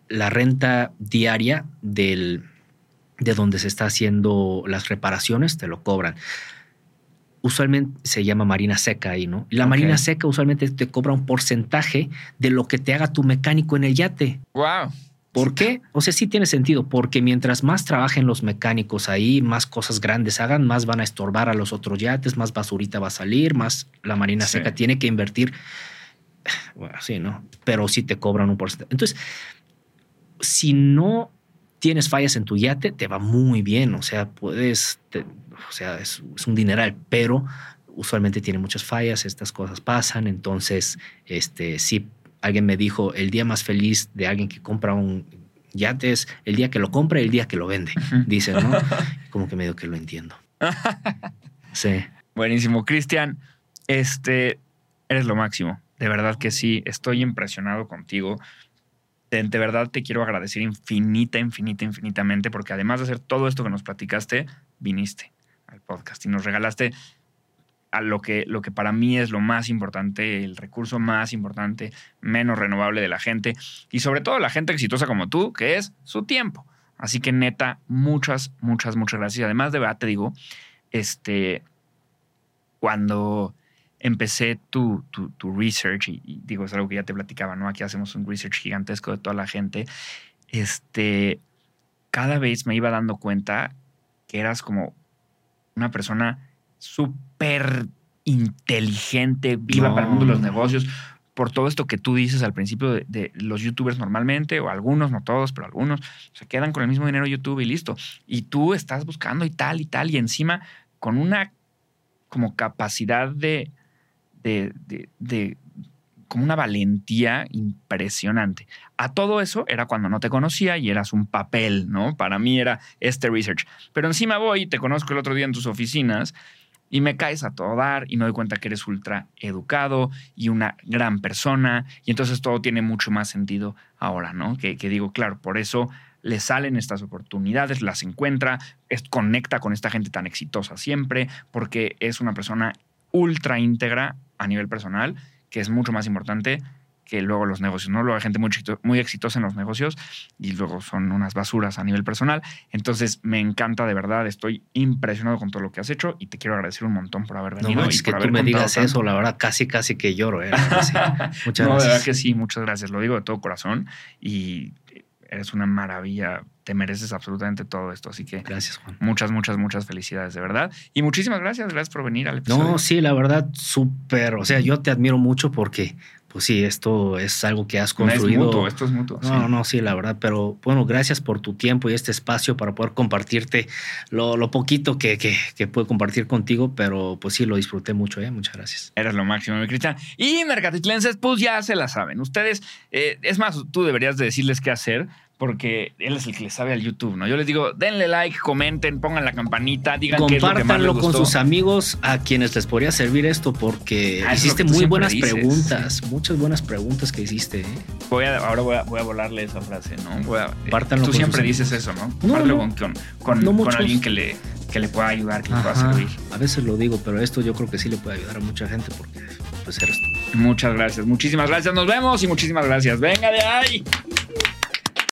Speaker 1: la renta diaria del, de donde se está haciendo las reparaciones te lo cobran. Usualmente se llama marina seca ahí, ¿no? Y la marina seca usualmente te cobra un porcentaje de lo que te haga tu mecánico en el yate.
Speaker 2: ¡Wow!
Speaker 1: ¿Por qué? O sea, sí tiene sentido, porque mientras más trabajen los mecánicos ahí, más cosas grandes hagan, más van a estorbar a los otros yates, más basurita va a salir, más la Marina Seca tiene que invertir. Bueno, sí, ¿no? Pero sí te cobran un porcentaje. Entonces, si no tienes fallas en tu yate, te va muy bien. O sea, puedes, o sea, es, es un dineral, pero usualmente tiene muchas fallas, estas cosas pasan. Entonces, este, sí alguien me dijo, el día más feliz de alguien que compra un yate es el día que lo compra y el día que lo vende, dice, ¿no? Como que medio que lo entiendo. Sí.
Speaker 2: Buenísimo, Cristian. Este, eres lo máximo. De verdad que sí, estoy impresionado contigo. De, de, verdad te quiero agradecer infinita, infinita, infinitamente, porque además de hacer todo esto que nos platicaste, viniste al podcast y nos regalaste a lo que, lo que para mí es lo más importante, el recurso más importante, menos renovable de la gente y sobre todo la gente exitosa como tú, que es su tiempo. Así que neta, muchas, muchas, muchas gracias. Además de verdad te digo, este, cuando empecé tu, tu, research, y, digo, es algo que ya te platicaba, ¿no? Aquí hacemos un research gigantesco de toda la gente, este, cada vez me iba dando cuenta que eras como una persona súper inteligente, viva para el mundo de los negocios, por todo esto que tú dices al principio de, los youtubers normalmente, o algunos, no todos, pero algunos, se quedan con el mismo dinero YouTube y listo. Y tú estás buscando y tal y tal, y encima con una como capacidad de, de, de como una valentía impresionante. A todo eso era cuando no te conocía y eras un papel, ¿no? Para mí era este research. Pero encima voy, te conozco el otro día en tus oficinas y me caes a todo dar y me doy cuenta que eres ultra educado y una gran persona y entonces todo tiene mucho más sentido ahora, ¿no? Que, digo, claro, por eso le salen estas oportunidades, las encuentra, es, conecta con esta gente tan exitosa siempre, porque es una persona ultra íntegra a nivel personal, que es mucho más importante que luego los negocios, ¿no? Luego hay gente muy, muy exitosa en los negocios y luego son unas basuras a nivel personal. Entonces me encanta de verdad, estoy impresionado con todo lo que has hecho y te quiero agradecer un montón por haber venido.
Speaker 1: No, es que tú me digas eso, la verdad, casi, casi que lloro. ¿eh?
Speaker 2: Muchas no, gracias. de verdad que sí, muchas gracias. Lo digo de todo corazón y eres una maravilla. Te mereces absolutamente todo esto. Así que
Speaker 1: gracias, Juan.
Speaker 2: Muchas, muchas, muchas felicidades, de verdad. Y muchísimas gracias. Gracias por venir al episodio.
Speaker 1: No, sí, la verdad, súper. O sea, yo te admiro mucho porque pues sí, esto es algo que has construido.
Speaker 2: es mutuo, esto es mutuo.
Speaker 1: No, no, sí, la verdad, pero bueno, gracias por tu tiempo y este espacio para poder compartirte lo, poquito que, que, puedo compartir contigo, pero pues sí, lo disfruté mucho, ¿eh? Muchas gracias.
Speaker 2: Eres lo máximo, mi Cristian. Y mercatitlenses, pues ya se la saben. Ustedes, eh, es más, tú deberías de decirles qué hacer porque él es el que le sabe al YouTube, ¿no? Yo les digo, denle like, comenten, pongan la campanita, digan qué es lo que más les gustó.
Speaker 1: con sus amigos a quienes les podría servir esto porque ah, hiciste muy buenas preguntas, muchas buenas preguntas que hiciste. ¿eh?
Speaker 2: Voy a, ahora voy a, voy a, volarle esa frase, ¿no? Voy a, eh, tú siempre dices eso, ¿no? No, con, con, con, alguien que le, que le pueda ayudar, que le pueda servir.
Speaker 1: A veces lo digo, pero esto yo creo que sí le puede ayudar a mucha gente porque pues eres
Speaker 2: Muchas gracias, muchísimas gracias. Nos vemos y muchísimas gracias. Venga de ahí.